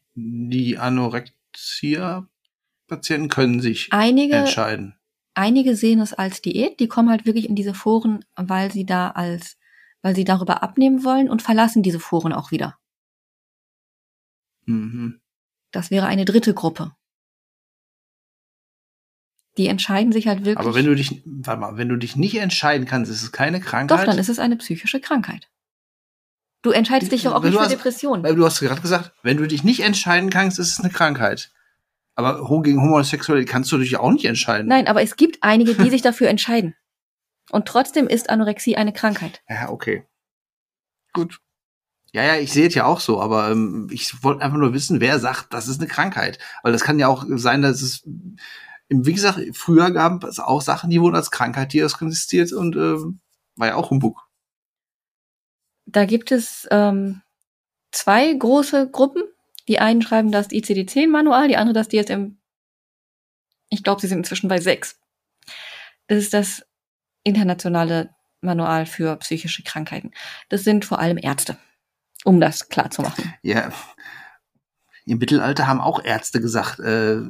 die Anorexia-Patienten können sich Einige, entscheiden. einige sehen es als Diät, die kommen halt wirklich in diese Foren, weil sie da als, weil sie darüber abnehmen wollen und verlassen diese Foren auch wieder. Mhm. Das wäre eine dritte Gruppe. Die entscheiden sich halt wirklich. Aber wenn du dich, warte mal, wenn du dich nicht entscheiden kannst, ist es keine Krankheit. Doch, dann ist es eine psychische Krankheit. Du entscheidest dich doch auch nicht für hast- Depressionen. Weil du hast gerade gesagt, wenn du dich nicht entscheiden kannst, ist es eine Krankheit. Aber gegen Homosexualität kannst du dich auch nicht entscheiden. Nein, aber es gibt einige, die sich dafür entscheiden. Und trotzdem ist Anorexie eine Krankheit. Ja, okay. Gut. Ja, ja, ich sehe es ja auch so, aber ähm, ich wollte einfach nur wissen, wer sagt, das ist eine Krankheit. Weil das kann ja auch sein, dass es, wie gesagt, früher gab es auch Sachen, die wurden als Krankheit diagnostiziert und ähm, war ja auch Humbug. Da gibt es ähm, zwei große Gruppen. Die einen schreiben das ICD-10-Manual, die andere das DSM. Ich glaube, sie sind inzwischen bei sechs. Das ist das internationale Manual für psychische Krankheiten. Das sind vor allem Ärzte, um das klar zu machen. Ja, im Mittelalter haben auch Ärzte gesagt, äh,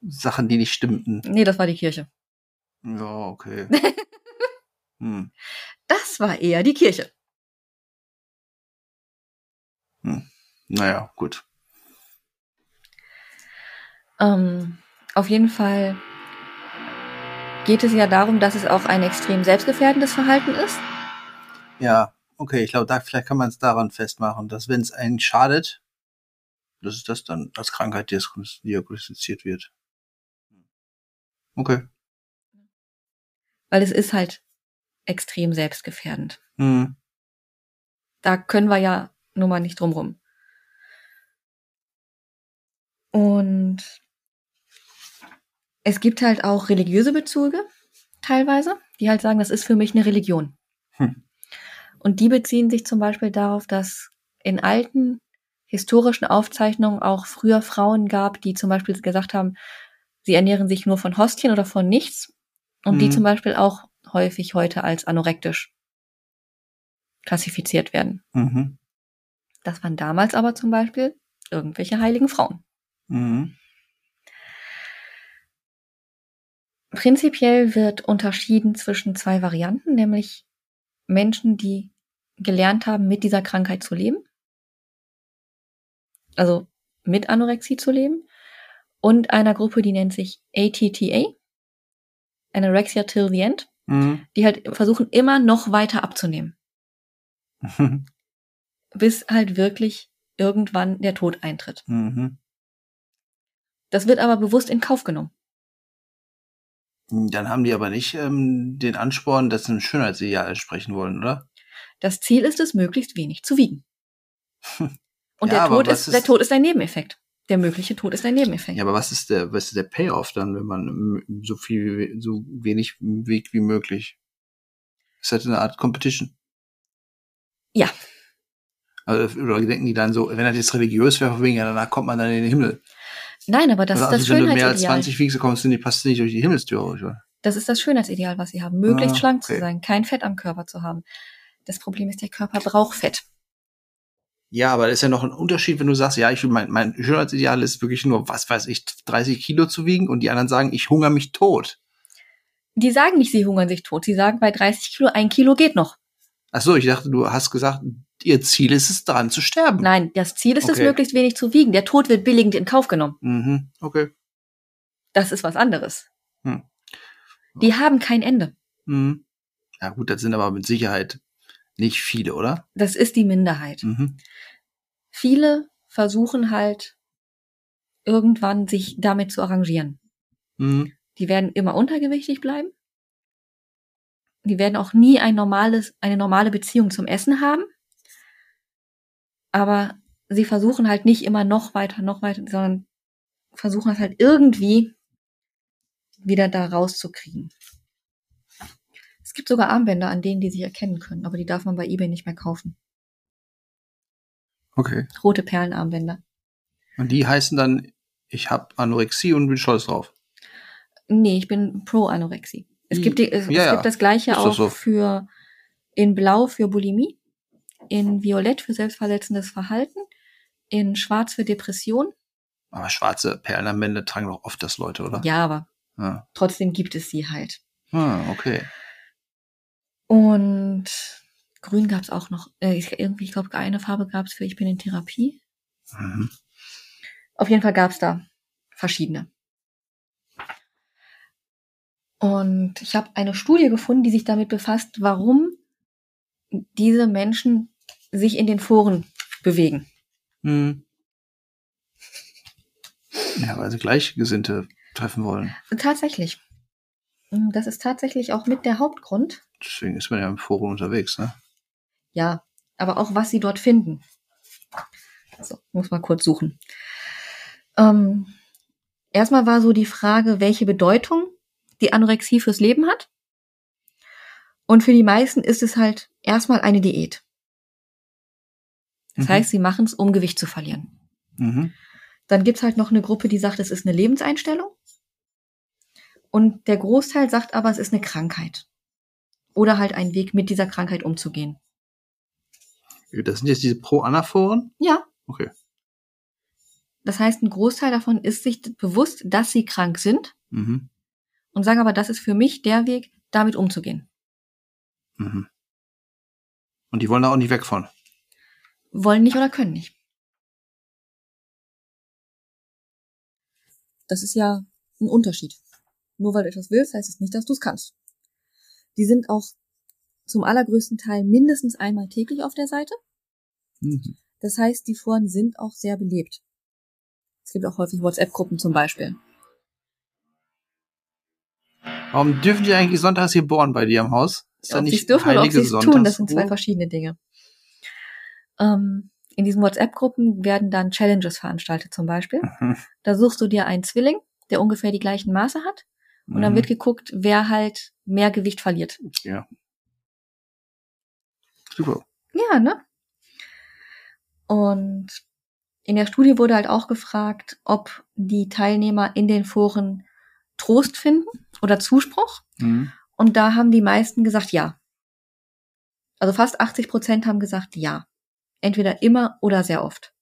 Sachen, die nicht stimmten. Nee, das war die Kirche. Ja, okay. hm. Das war eher die Kirche. Naja, gut. Ähm, auf jeden Fall geht es ja darum, dass es auch ein extrem selbstgefährdendes Verhalten ist. Ja, okay, ich glaube, da vielleicht kann man es daran festmachen, dass wenn es einen schadet, dass es das dann als Krankheit diagnos- diagnostiziert wird. Okay. Weil es ist halt extrem selbstgefährdend. Hm. Da können wir ja nun mal nicht drum rum. Und es gibt halt auch religiöse Bezüge, teilweise, die halt sagen, das ist für mich eine Religion. Hm. Und die beziehen sich zum Beispiel darauf, dass in alten historischen Aufzeichnungen auch früher Frauen gab, die zum Beispiel gesagt haben, sie ernähren sich nur von Hostien oder von nichts. Und die Mhm. zum Beispiel auch häufig heute als anorektisch klassifiziert werden. Mhm. Das waren damals aber zum Beispiel irgendwelche heiligen Frauen. Mhm. Prinzipiell wird unterschieden zwischen zwei Varianten, nämlich Menschen, die gelernt haben, mit dieser Krankheit zu leben. Also mit Anorexie zu leben und einer Gruppe, die nennt sich ATTA, Anorexia Till the End, Mhm. die halt versuchen immer noch weiter abzunehmen, bis halt wirklich irgendwann der Tod eintritt. mhm. Das wird aber bewusst in Kauf genommen. Dann haben die aber nicht ähm, den Ansporn, dass sie ein Schönheitsideal entsprechen wollen, oder? Das Ziel ist es, möglichst wenig zu wiegen. Und Ja, der, Tod ist, ist- der Tod ist ein Nebeneffekt. Der mögliche Tod ist ein Nebeneffekt. Ja, aber was ist der, was ist der Payoff dann, wenn man ähm, so viel, so wenig wiegt wie möglich? Ist das eine Art Competition? Ja. Also, oder denken die dann so, wenn das jetzt religiös wäre, von wegen, ja, danach kommt man dann in den Himmel. Nein, aber das Oder ist das also, wenn du mehr als Schönheitsideal. 20 wiegst, kommst du nicht, passt du nicht durch die Himmelstür. Oder? Das ist das Schönheitsideal, was sie haben. Möglichst Ah, schlank zu okay. sein, kein Fett am Körper zu haben. Das Problem ist, der Körper braucht Fett. Ja, aber das ist ja noch ein Unterschied, wenn du sagst, ja, ich will mein, mein Schönheitsideal ist wirklich nur, was weiß ich, 30 Kilo zu wiegen und die anderen sagen, ich hungere mich tot. Die sagen nicht, sie hungern sich tot. Sie sagen, bei 30 Kilo, ein Kilo geht noch. Ach so, ich dachte, du hast gesagt, ihr Ziel ist es, daran zu sterben. Nein, das Ziel ist es, Okay. möglichst wenig zu wiegen. Der Tod wird billigend in Kauf genommen. Mhm, okay. Das ist was anderes. Hm. Die haben kein Ende. Mhm. Ja gut, das sind aber mit Sicherheit nicht viele, oder? Das ist die Minderheit. Mhm. Viele versuchen halt irgendwann sich damit zu arrangieren. Mhm. Die werden immer untergewichtig bleiben. Die werden auch nie ein normales, eine normale Beziehung zum Essen haben. Aber sie versuchen halt nicht immer noch weiter, noch weiter, sondern versuchen es halt irgendwie wieder da rauszukriegen. Es gibt sogar Armbänder, an denen die sich erkennen können, aber die darf man bei eBay nicht mehr kaufen. Okay. Rote Perlenarmbänder. Und die heißen dann, ich habe Anorexie und bin stolz drauf. Nee, ich bin pro Anorexie. Es gibt, die, es, Ja, es gibt das gleiche auch so. für in Blau für Bulimie, in Violett für selbstverletzendes Verhalten, in Schwarz für Depression. Aber schwarze Perlenarmbänder tragen doch oft das Leute, oder? Ja, aber Ja. trotzdem gibt es sie halt. Ah, okay. Und Grün gab's auch noch. Äh, ich, irgendwie, ich glaube, eine Farbe gab's für Ich bin in Therapie. Mhm. Auf jeden Fall gab's da verschiedene. Und ich habe eine Studie gefunden, die sich damit befasst, warum diese Menschen sich in den Foren bewegen. Mhm. Ja, weil sie Gleichgesinnte treffen wollen. Tatsächlich. Mm, Das ist tatsächlich auch mit der Hauptgrund. Deswegen ist man ja im Forum unterwegs, ne? Ja, aber auch was sie dort finden. So, muss mal kurz suchen. Ähm, erstmal war so die Frage, welche Bedeutung die Anorexie fürs Leben hat. Und für die meisten ist es halt erstmal eine Diät. Das Mhm. heißt, sie machen es, um Gewicht zu verlieren. Mhm. Dann gibt's halt noch eine Gruppe, die sagt, es ist eine Lebenseinstellung. Und der Großteil sagt aber, es ist eine Krankheit. Oder halt ein Weg, mit dieser Krankheit umzugehen. Das sind jetzt diese Pro-Anna-Foren? Ja. Okay. Das heißt, ein Großteil davon ist sich bewusst, dass sie krank sind Mhm. und sagen aber, das ist für mich der Weg, damit umzugehen. Mhm. Und die wollen da auch nicht weg von. Wollen nicht oder können nicht. Das ist ja ein Unterschied. Nur weil du etwas willst, heißt es nicht, dass du es kannst. Die sind auch zum allergrößten Teil mindestens einmal täglich auf der Seite. Mhm. Das heißt, die Foren sind auch sehr belebt. Es gibt auch häufig WhatsApp-Gruppen zum Beispiel. Warum dürfen die eigentlich sonntags hier bohren bei dir im Haus? Ist da ob sie nicht es dürfen oder ob heilige sie es tun, das sind zwei verschiedene Dinge. Ähm, in diesen WhatsApp-Gruppen werden dann Challenges veranstaltet zum Beispiel. Mhm. Da suchst du dir einen Zwilling, der ungefähr die gleichen Maße hat. Und dann Mhm. wird geguckt, wer halt mehr Gewicht verliert. Ja. Super. Ja, ne? Und in der Studie wurde halt auch gefragt, ob die Teilnehmer in den Foren Trost finden oder Zuspruch. Mhm. Und da haben die meisten gesagt ja. Also fast 80 Prozent haben gesagt ja. Entweder immer oder sehr oft.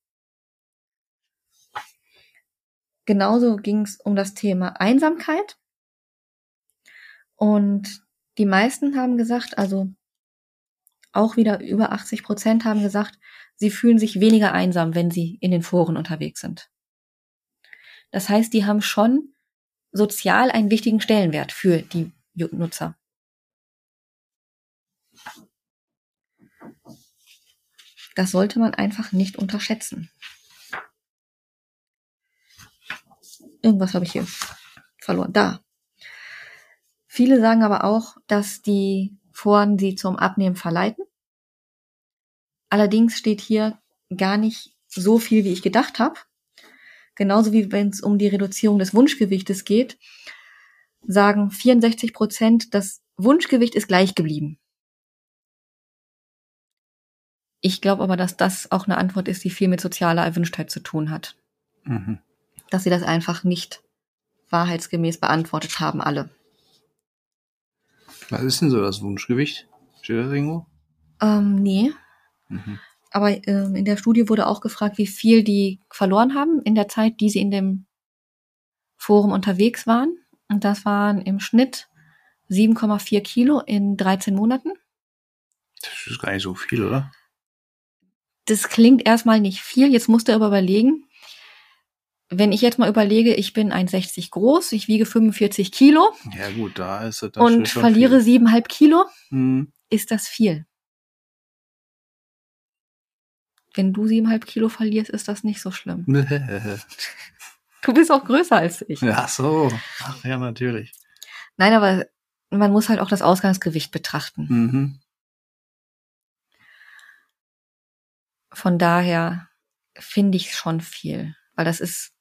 Genauso ging es um das Thema Einsamkeit. Und die meisten haben gesagt, also auch wieder über 80 Prozent haben gesagt, sie fühlen sich weniger einsam, wenn sie in den Foren unterwegs sind. Das heißt, die haben schon sozial einen wichtigen Stellenwert für die Nutzer. Das sollte man einfach nicht unterschätzen. Irgendwas habe ich hier verloren. Da. Viele sagen aber auch, dass die Foren sie zum Abnehmen verleiten. Allerdings steht hier gar nicht so viel, wie ich gedacht habe. Genauso wie wenn es um die Reduzierung des Wunschgewichtes geht, sagen 64 Prozent, das Wunschgewicht ist gleich geblieben. Ich glaube aber, dass das auch eine Antwort ist, die viel mit sozialer Erwünschtheit zu tun hat. Mhm. Dass sie das einfach nicht wahrheitsgemäß beantwortet haben, alle. Was ist denn so das Wunschgewicht? Steht das irgendwo? Ähm, nee. Mhm. Aber ähm, in der Studie wurde auch gefragt, wie viel die verloren haben in der Zeit, die sie in dem Forum unterwegs waren. Und das waren im Schnitt 7,4 Kilo in 13 Monaten. Das ist gar nicht so viel, oder? Das klingt erstmal nicht viel. Jetzt musst du aber überlegen, wenn ich jetzt mal überlege, ich bin 1,60 groß, ich wiege 45 Kilo. Ja gut, da ist es Und verliere siebeneinhalb Kilo, hm. ist das viel. Wenn du siebeneinhalb Kilo verlierst, ist das nicht so schlimm. du bist auch größer als ich. Ja, so. Ach ja, natürlich. Nein, aber man muss halt auch das Ausgangsgewicht betrachten. Mhm. Von daher finde ich schon viel, weil das ist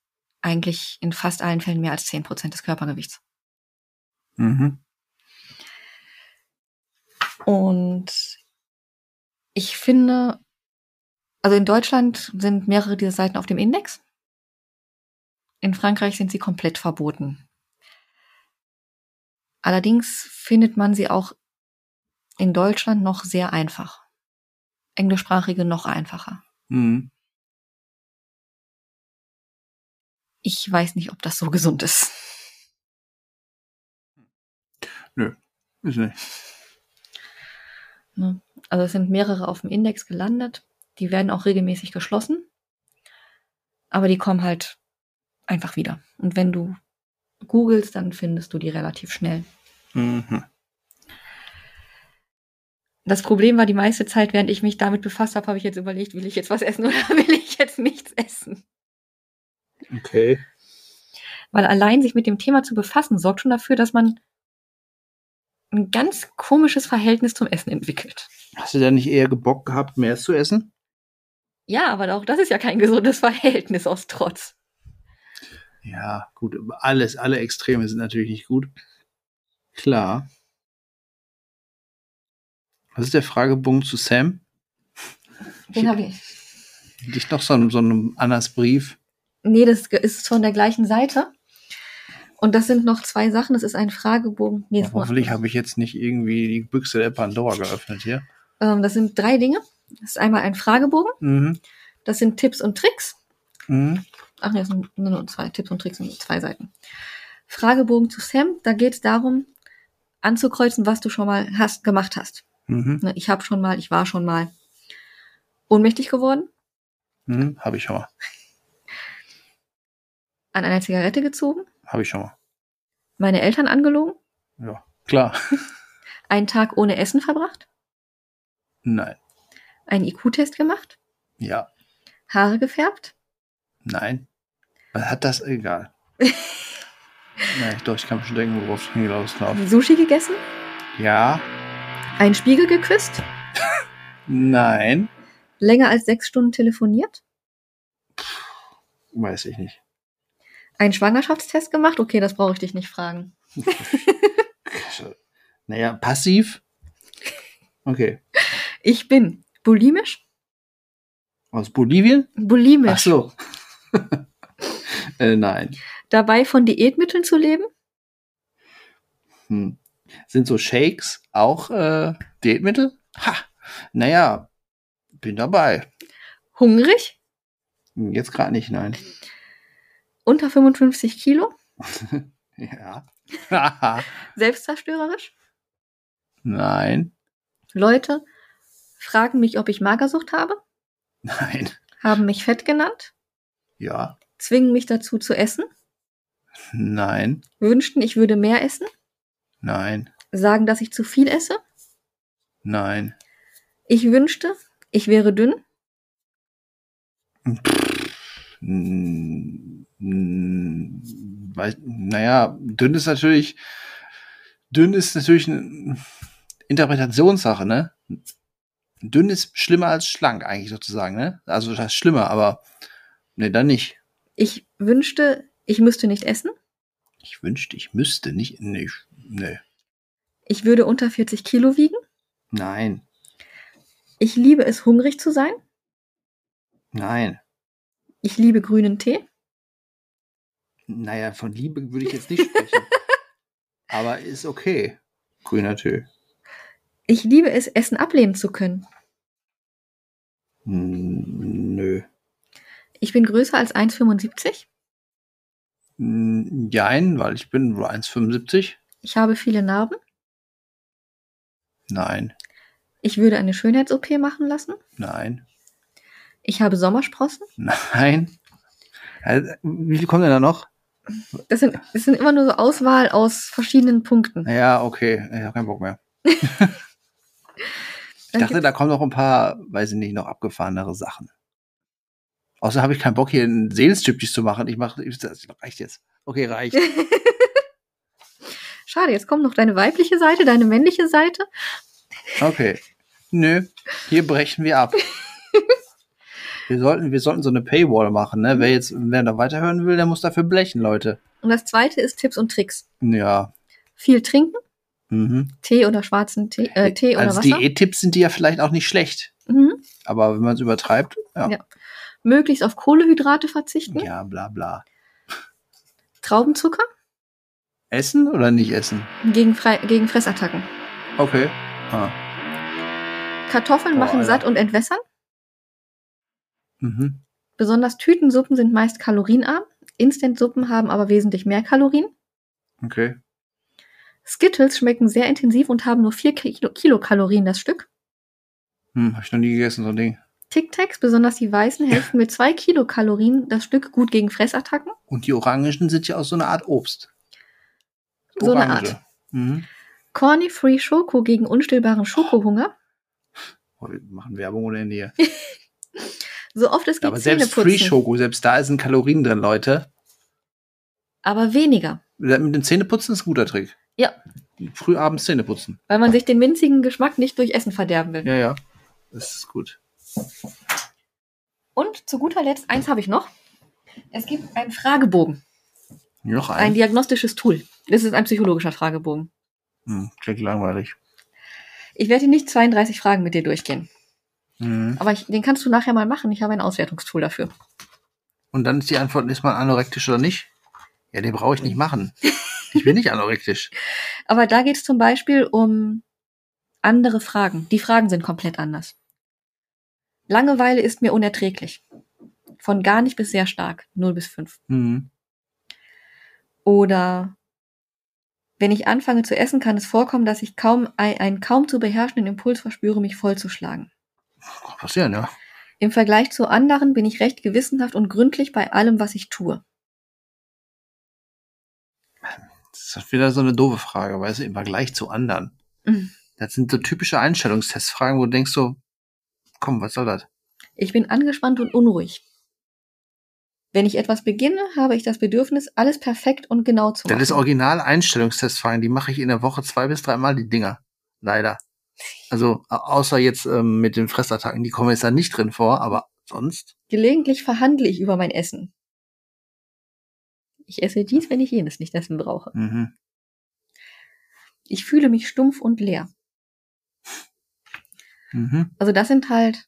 eigentlich in fast allen Fällen mehr als zehn Prozent des Körpergewichts. Mhm. Und ich finde, also in Deutschland sind mehrere dieser Seiten auf dem Index. In Frankreich sind sie komplett verboten. Allerdings findet man sie auch in Deutschland noch sehr einfach englischsprachige noch einfacher. Mhm. Ich weiß nicht, ob das so gesund ist. Nö, ist nicht. Ne? Also es sind mehrere auf dem Index gelandet. Die werden auch regelmäßig geschlossen. Aber die kommen halt einfach wieder. Und wenn du googelst, dann findest du die relativ schnell. Mhm. Das Problem war die meiste Zeit, während ich mich damit befasst habe, habe ich jetzt überlegt, will ich jetzt was essen oder will ich jetzt nichts essen? Okay. Weil allein sich mit dem Thema zu befassen, sorgt schon dafür, dass man ein ganz komisches Verhältnis zum Essen entwickelt. Hast du da nicht eher gebockt gehabt, mehr zu essen? Ja, aber auch das ist ja kein gesundes Verhältnis aus Trotz. Ja, gut, alles, alle Extreme sind natürlich nicht gut. Klar. Was ist der Fragebogen zu Sam? Den habe ich. Nicht noch so ein, so ein Annas Brief? Nee, das ist von der gleichen Seite. Und das sind noch zwei Sachen. Das ist ein Fragebogen. Nee, oh, hoffentlich habe ich jetzt nicht irgendwie die Büchse der Pandora geöffnet hier. Ähm, das sind drei Dinge. Das ist einmal ein Fragebogen. Mhm. Das sind Tipps und Tricks. Mhm. Ach nee, das sind nur zwei Tipps und Tricks und zwei Seiten. Fragebogen zu Sam. Da geht es darum, anzukreuzen, was du schon mal hast, gemacht hast. Mhm. Ne, ich habe schon mal, ich war schon mal ohnmächtig geworden. Mhm, habe ich schon mal. An einer Zigarette gezogen. Habe ich schon mal. Meine Eltern angelogen. Ja, klar. Einen Tag ohne Essen verbracht. Nein. Einen IQ-Test gemacht. Ja. Haare gefärbt. Nein. Was hat das? Egal. ich doch, ich kann schon denken, worauf ich hinauslaufe. Sushi gegessen? Ja. Ein Spiegel geküsst? Nein. Länger als sechs Stunden telefoniert? Weiß ich nicht. Ein Schwangerschaftstest gemacht? Okay, das brauche ich dich nicht fragen. naja, passiv? Okay. Ich bin bulimisch. Aus Bolivien? Bulimisch. Ach so. äh, nein. Dabei von Diätmitteln zu leben? Hm. Sind so Shakes auch äh, Diätmittel? Ha, naja, bin dabei. Hungrig? Jetzt gerade nicht, nein. Unter 55 Kilo? ja. Selbstzerstörerisch? Nein. Leute fragen mich, ob ich Magersucht habe, Nein. haben mich fett genannt, Ja. zwingen mich dazu zu essen, Nein. wünschten, ich würde mehr essen, Nein. sagen, dass ich zu viel esse, Nein. ich wünschte, ich wäre dünn, Weiß, naja, dünn ist natürlich, dünn ist natürlich eine Interpretationssache, ne? Dünn ist schlimmer als schlank eigentlich sozusagen, ne? Also das heißt schlimmer, aber ne, dann nicht. ich wünschte, ich müsste nicht essen, Ich wünschte, ich müsste nicht, nee, ich- nee. ich würde unter 40 Kilo wiegen, Nein, ich liebe es, hungrig zu sein, nein. ich liebe grünen Tee, Naja, von Liebe würde ich jetzt nicht sprechen. aber ist okay. Grüner Tee. ich liebe es, Essen ablehnen zu können, Mm, Nö. ich bin größer als 1,75, Jein, weil ich bin nur 1,75. ich habe viele Narben, Nein, ich würde eine Schönheits-OP machen lassen, nein, ich habe Sommersprossen, nein. Also, wie viel kommen denn da noch? das sind, das sind immer nur so Auswahl aus verschiedenen Punkten. Ja, okay, ich habe keinen Bock mehr. Ich dachte, da kommen noch ein paar, weiß ich nicht, noch abgefahrenere Sachen. Außer habe ich keinen Bock, hier einen Seelenstriptease zu machen. Ich mache, das reicht jetzt. Okay, reicht. Schade, jetzt kommt noch deine weibliche Seite, deine männliche Seite. Okay. Nö, hier brechen wir ab. Wir sollten, wir sollten so eine Paywall machen, ne? Wer jetzt, wer da weiterhören will, der muss dafür blechen, Leute. Und das zweite ist Tipps und Tricks. Ja. Viel trinken, Mhm. Tee oder schwarzen Tee, äh, Tee oder Als Wasser. Diättipps sind die ja vielleicht auch nicht schlecht. Mhm. Aber wenn man es übertreibt, ja. Ja. Möglichst auf Kohlehydrate verzichten. Ja, bla bla. Traubenzucker Essen oder nicht essen? gegen, Frei gegen Fressattacken. Okay. Ah. Kartoffeln Boah, machen Alter. satt und entwässern. Mhm. Besonders Tütensuppen sind meist kalorienarm. Instant-Suppen haben aber wesentlich mehr Kalorien. Okay. Skittles schmecken sehr intensiv und haben nur 4 Kilo Kilokalorien das Stück. Hm, hab ich noch nie gegessen, so ein Ding. Tic Tacs, besonders die weißen, helfen mit 2 Kilokalorien das Stück gut gegen Fressattacken. Und die Orangen sind ja auch so eine Art Obst. So eine. Art. Mhm. Corny Free Schoko gegen unstillbaren Schokohunger. Oh, wir machen Werbung ohne Ende. So oft es gibt aber selbst Free Zähneputzen. Schoko, selbst da sind Kalorien drin, Leute. Aber weniger. Mit dem Zähneputzen ist ein guter Trick. Ja, Früh abends Zähne putzen. weil man sich den winzigen Geschmack nicht durch Essen verderben will. Ja, ja. Das ist gut. Und zu guter Letzt, eins habe ich noch. Es gibt einen Fragebogen, Noch ein ein. diagnostisches Tool. Das ist ein psychologischer Fragebogen. Hm, klingt langweilig. Ich werde nicht 32 Fragen mit dir durchgehen. Mhm. Aber ich, den kannst du nachher mal machen. Ich habe ein Auswertungstool dafür. Und dann ist die Antwort, ist man anorektisch oder nicht? Ja, den brauche ich nicht machen. Ich bin nicht anorektisch. Aber da geht es zum Beispiel um andere Fragen. Die Fragen sind komplett anders. Langeweile ist mir unerträglich. Von gar nicht bis sehr stark. 0 bis 5. Mhm. Oder wenn ich anfange zu essen, kann es vorkommen, dass ich kaum ein- einen kaum zu beherrschenden Impuls verspüre, mich vollzuschlagen. Kann Passieren, ja. Im Vergleich zu anderen bin ich recht gewissenhaft und gründlich bei allem, was ich tue. Das ist wieder so eine doofe Frage, weißt du, im Vergleich zu anderen. Mhm. Das sind so typische Einstellungstestfragen, wo du denkst so, komm, was soll das? Ich bin angespannt und unruhig. Wenn ich etwas beginne, habe ich das Bedürfnis, alles perfekt und genau zu machen. Das ist original Einstellungstestfragen, die mache ich in der Woche zwei bis dreimal die Dinger. Leider. Also, au- außer jetzt ähm, mit den Fressattacken, die kommen jetzt da nicht drin vor, aber sonst. Gelegentlich verhandle ich über mein Essen. Ich esse dies, wenn ich jenes nicht essen brauche. Mhm. Ich fühle mich stumpf und leer. Mhm. Also das sind halt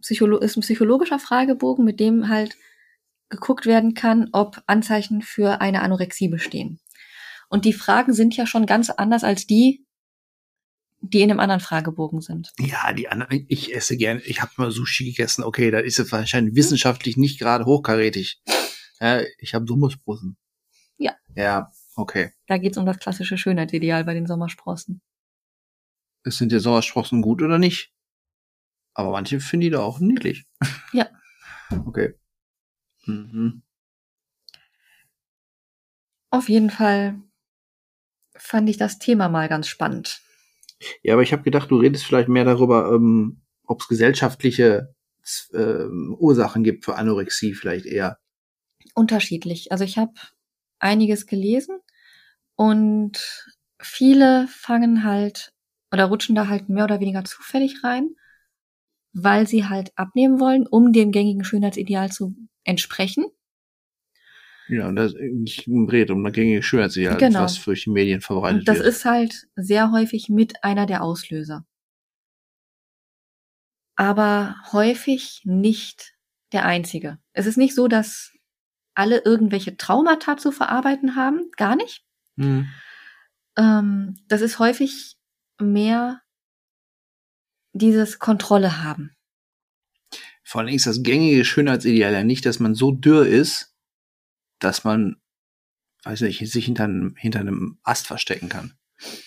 Psycholo ist ein psychologischer Fragebogen, mit dem halt geguckt werden kann, ob Anzeichen für eine Anorexie bestehen. Und die Fragen sind ja schon ganz anders als die, die in einem anderen Fragebogen sind. Ja, die anderen, ich esse gern, ich habe mal Sushi gegessen, okay, da ist es wahrscheinlich wissenschaftlich nicht gerade hochkarätig. Ja, ich habe Sommersprossen. Ja. Ja, okay. Da geht's um das klassische Schönheitsideal bei den Sommersprossen. Sind die Sommersprossen gut oder nicht? Aber manche finden die da auch niedlich. Ja. Okay. Mhm. Auf jeden Fall fand ich das Thema mal ganz spannend. Ja, aber ich habe gedacht, du redest vielleicht mehr darüber, ähm, ob es gesellschaftliche ähm, Ursachen gibt für Anorexie vielleicht eher. Unterschiedlich. Also ich habe einiges gelesen und viele fangen halt oder rutschen da halt mehr oder weniger zufällig rein, weil sie halt abnehmen wollen, um dem gängigen Schönheitsideal zu entsprechen. Ja, und das nicht umdreht um eine gängige Schönheitsideal, Genau. was durch die Medien verbreitet Und das wird. ist halt sehr häufig mit einer der Auslöser. Aber häufig nicht der einzige. Es ist nicht so, dass alle irgendwelche Traumata zu verarbeiten haben, gar nicht. Mhm. Ähm, das ist häufig mehr dieses Kontrolle haben. Vor allem ist das gängige Schönheitsideal ja nicht, dass man so dürr ist, dass man, weiß nicht, sich hinter einem, hinter einem Ast verstecken kann.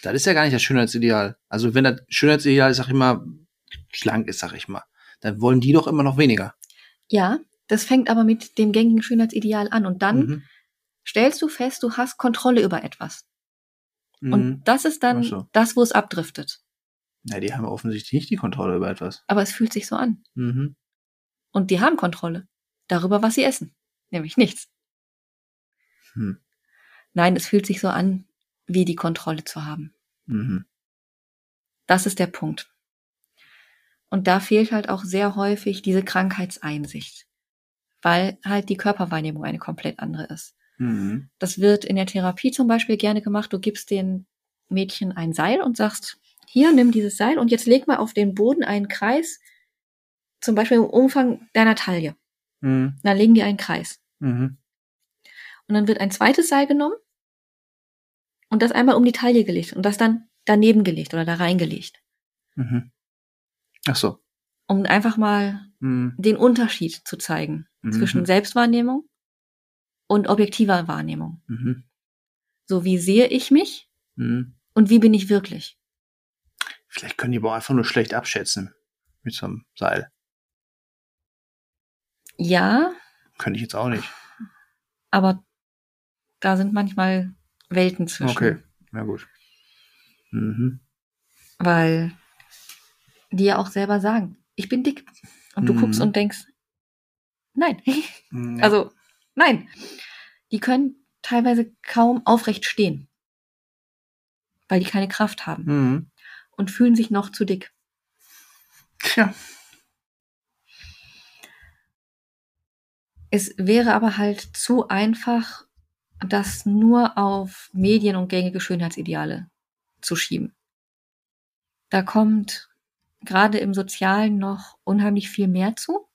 Das ist ja gar nicht das Schönheitsideal. Also wenn das Schönheitsideal, sag ich mal, schlank ist, sag ich mal, dann wollen die doch immer noch weniger. Ja, das fängt aber mit dem gängigen Schönheitsideal an und dann Mhm. stellst du fest, du hast Kontrolle über etwas. Mhm. Und das ist dann so. das, wo es abdriftet. Na, die haben offensichtlich nicht die Kontrolle über etwas. Aber es fühlt sich so an. Mhm. Und die haben Kontrolle darüber, was sie essen. Nämlich nichts. Hm. Nein, es fühlt sich so an, wie die Kontrolle zu haben. Mhm. Das ist der Punkt. Und da fehlt halt auch sehr häufig diese Krankheitseinsicht, weil halt die Körperwahrnehmung eine komplett andere ist. Mhm. Das wird in der Therapie zum Beispiel gerne gemacht. Du gibst den Mädchen ein Seil und sagst, hier, nimm dieses Seil und jetzt leg mal auf den Boden einen Kreis, zum Beispiel im Umfang deiner Taille. Mhm. Dann legen die einen Kreis. Mhm. Und dann wird ein zweites Seil genommen und das einmal um die Taille gelegt und das dann daneben gelegt oder da reingelegt. Mhm. Ach so. Um einfach mal Mhm. den Unterschied zu zeigen Mhm. zwischen Selbstwahrnehmung und objektiver Wahrnehmung. Mhm. So wie sehe ich mich Mhm. und wie bin ich wirklich? Vielleicht können die aber auch einfach nur schlecht abschätzen mit so einem Seil. Ja, Könnte ich jetzt auch nicht. aber da sind manchmal Welten zwischen. Okay, na gut. Mhm. Weil die ja auch selber sagen, ich bin dick. Und du Mhm. guckst und denkst, nein. Mhm. Also, nein. Die können teilweise kaum aufrecht stehen. Weil die keine Kraft haben Mhm. und fühlen sich noch zu dick. Tja. Es wäre aber halt zu einfach, das nur auf Medien und gängige Schönheitsideale zu schieben. Da kommt gerade im Sozialen noch unheimlich viel mehr zu.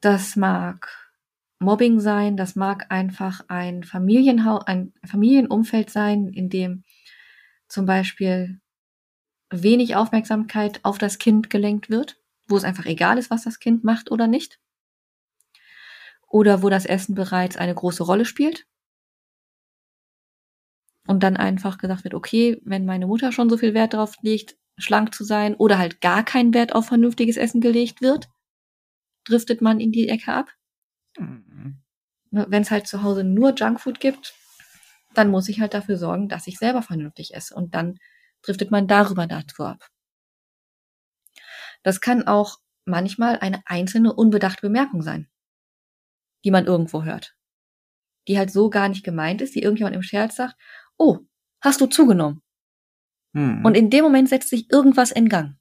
Das mag Mobbing sein, das mag einfach ein Familienhau ein Familienumfeld sein, in dem zum Beispiel wenig Aufmerksamkeit auf das Kind gelenkt wird, wo es einfach egal ist, was das Kind macht oder nicht. Oder wo das Essen bereits eine große Rolle spielt. Und dann einfach gesagt wird, okay, wenn meine Mutter schon so viel Wert darauf legt, schlank zu sein, oder halt gar kein Wert auf vernünftiges Essen gelegt wird, driftet man in die Ecke ab. Mhm. Wenn es halt zu Hause nur Junkfood gibt, dann muss ich halt dafür sorgen, dass ich selber vernünftig esse. Und dann driftet man darüber dazu ab. Das kann auch manchmal eine einzelne unbedachte Bemerkung sein, die man irgendwo hört. Die halt so gar nicht gemeint ist, die irgendjemand im Scherz sagt, oh, hast du zugenommen? Mhm. Und in dem Moment setzt sich irgendwas in Gang.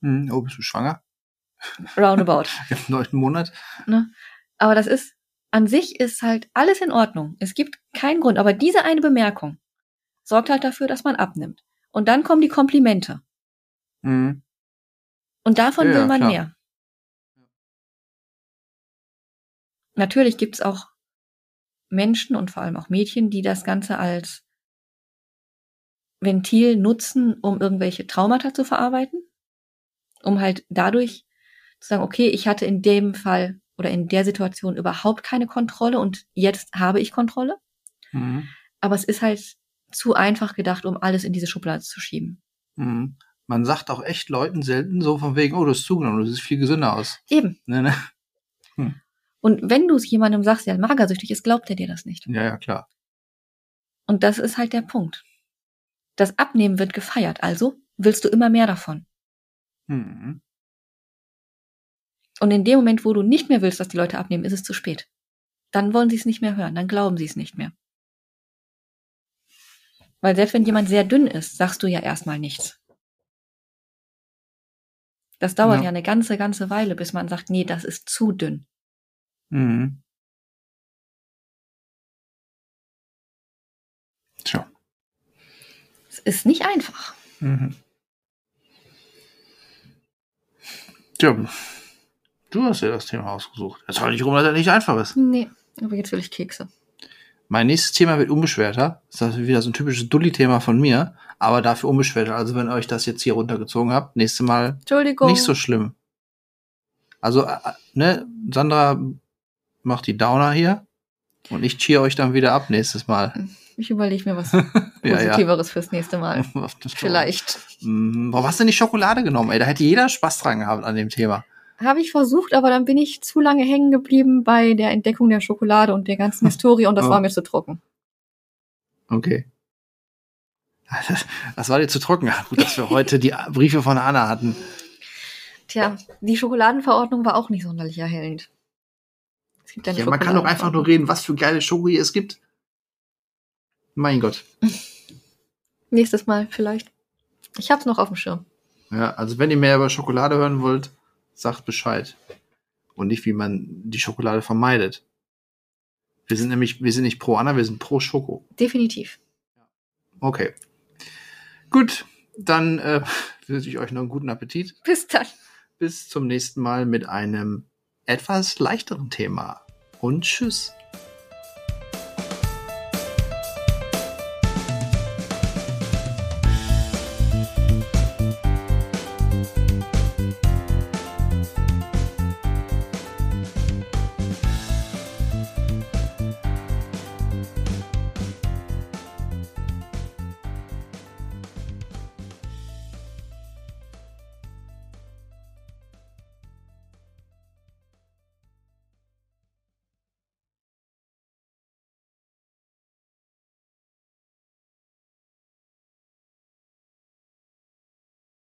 Mhm. Oh, bist du schwanger? Roundabout. Im neunten Monat? Ne? Aber das ist, an sich ist halt alles in Ordnung. Es gibt keinen Grund. Aber diese eine Bemerkung sorgt halt dafür, dass man abnimmt. Und dann kommen die Komplimente. Mhm. Und davon Ja, will man klar. mehr. Natürlich gibt es auch Menschen und vor allem auch Mädchen, die das Ganze als Ventil nutzen, um irgendwelche Traumata zu verarbeiten. Um halt dadurch zu sagen, okay, ich hatte in dem Fall oder in der Situation überhaupt keine Kontrolle und jetzt habe ich Kontrolle. Mhm. Aber es ist halt zu einfach gedacht, um alles in diese Schublade zu schieben. Mhm. man sagt auch echt Leuten selten so von wegen, oh, du hast zugenommen, du siehst viel gesünder aus. Eben. Ne, ne? Und wenn du es jemandem sagst, der magersüchtig ist, glaubt er dir das nicht. Ja, ja, klar. Und das ist halt der Punkt. Das Abnehmen wird gefeiert, also willst du immer mehr davon. Mhm. Und in dem Moment, wo du nicht mehr willst, dass die Leute abnehmen, ist es zu spät. Dann wollen sie es nicht mehr hören, dann glauben sie es nicht mehr. Weil selbst wenn jemand sehr dünn ist, sagst du ja erstmal nichts. Das dauert Ja. ja. eine ganze, ganze Weile, bis man sagt, nee, das ist zu dünn. Mhm. Tja. Es ist nicht einfach. Mhm. Tja, du hast ja das Thema ausgesucht. Das war nicht rum, dass er nicht einfach ist. Nee, aber jetzt will ich Kekse. Mein nächstes Thema wird unbeschwerter. Das ist wieder so ein typisches Dulli-Thema von mir, aber dafür unbeschwerter. Also wenn ihr euch das jetzt hier runtergezogen habt, nächstes Mal Entschuldigung. nicht so schlimm. Also, äh, äh, ne, Sandra macht die Downer hier und ich cheer euch dann wieder ab nächstes Mal. Ich überlege mir was Ja, ja. Positiveres fürs nächste Mal. Vielleicht. Warum hast du nicht Schokolade genommen? Ey, da hätte jeder Spaß dran gehabt an dem Thema. Habe ich versucht, aber dann bin ich zu lange hängen geblieben bei der Entdeckung der Schokolade und der ganzen Historie und das Oh. war mir zu trocken. Okay. Das, war dir zu trocken. Gut, dass wir heute die Briefe von Anna hatten. Tja, die Schokoladenverordnung war auch nicht sonderlich erhellend. Es gibt Ja, man kann doch einfach nur reden, was für geile Schoko es gibt. Mein Gott. Nächstes Mal vielleicht. Ich hab's noch auf dem Schirm. Ja, also wenn ihr mehr über Schokolade hören wollt, sagt Bescheid. Und nicht, wie man die Schokolade vermeidet. Wir sind nämlich, wir sind nicht pro Anna, wir sind pro Schoko. Definitiv. Okay. Gut, dann äh, wünsche ich euch noch einen guten Appetit. Bis dann. Bis zum nächsten Mal mit einem etwas leichteren Thema. Und tschüss.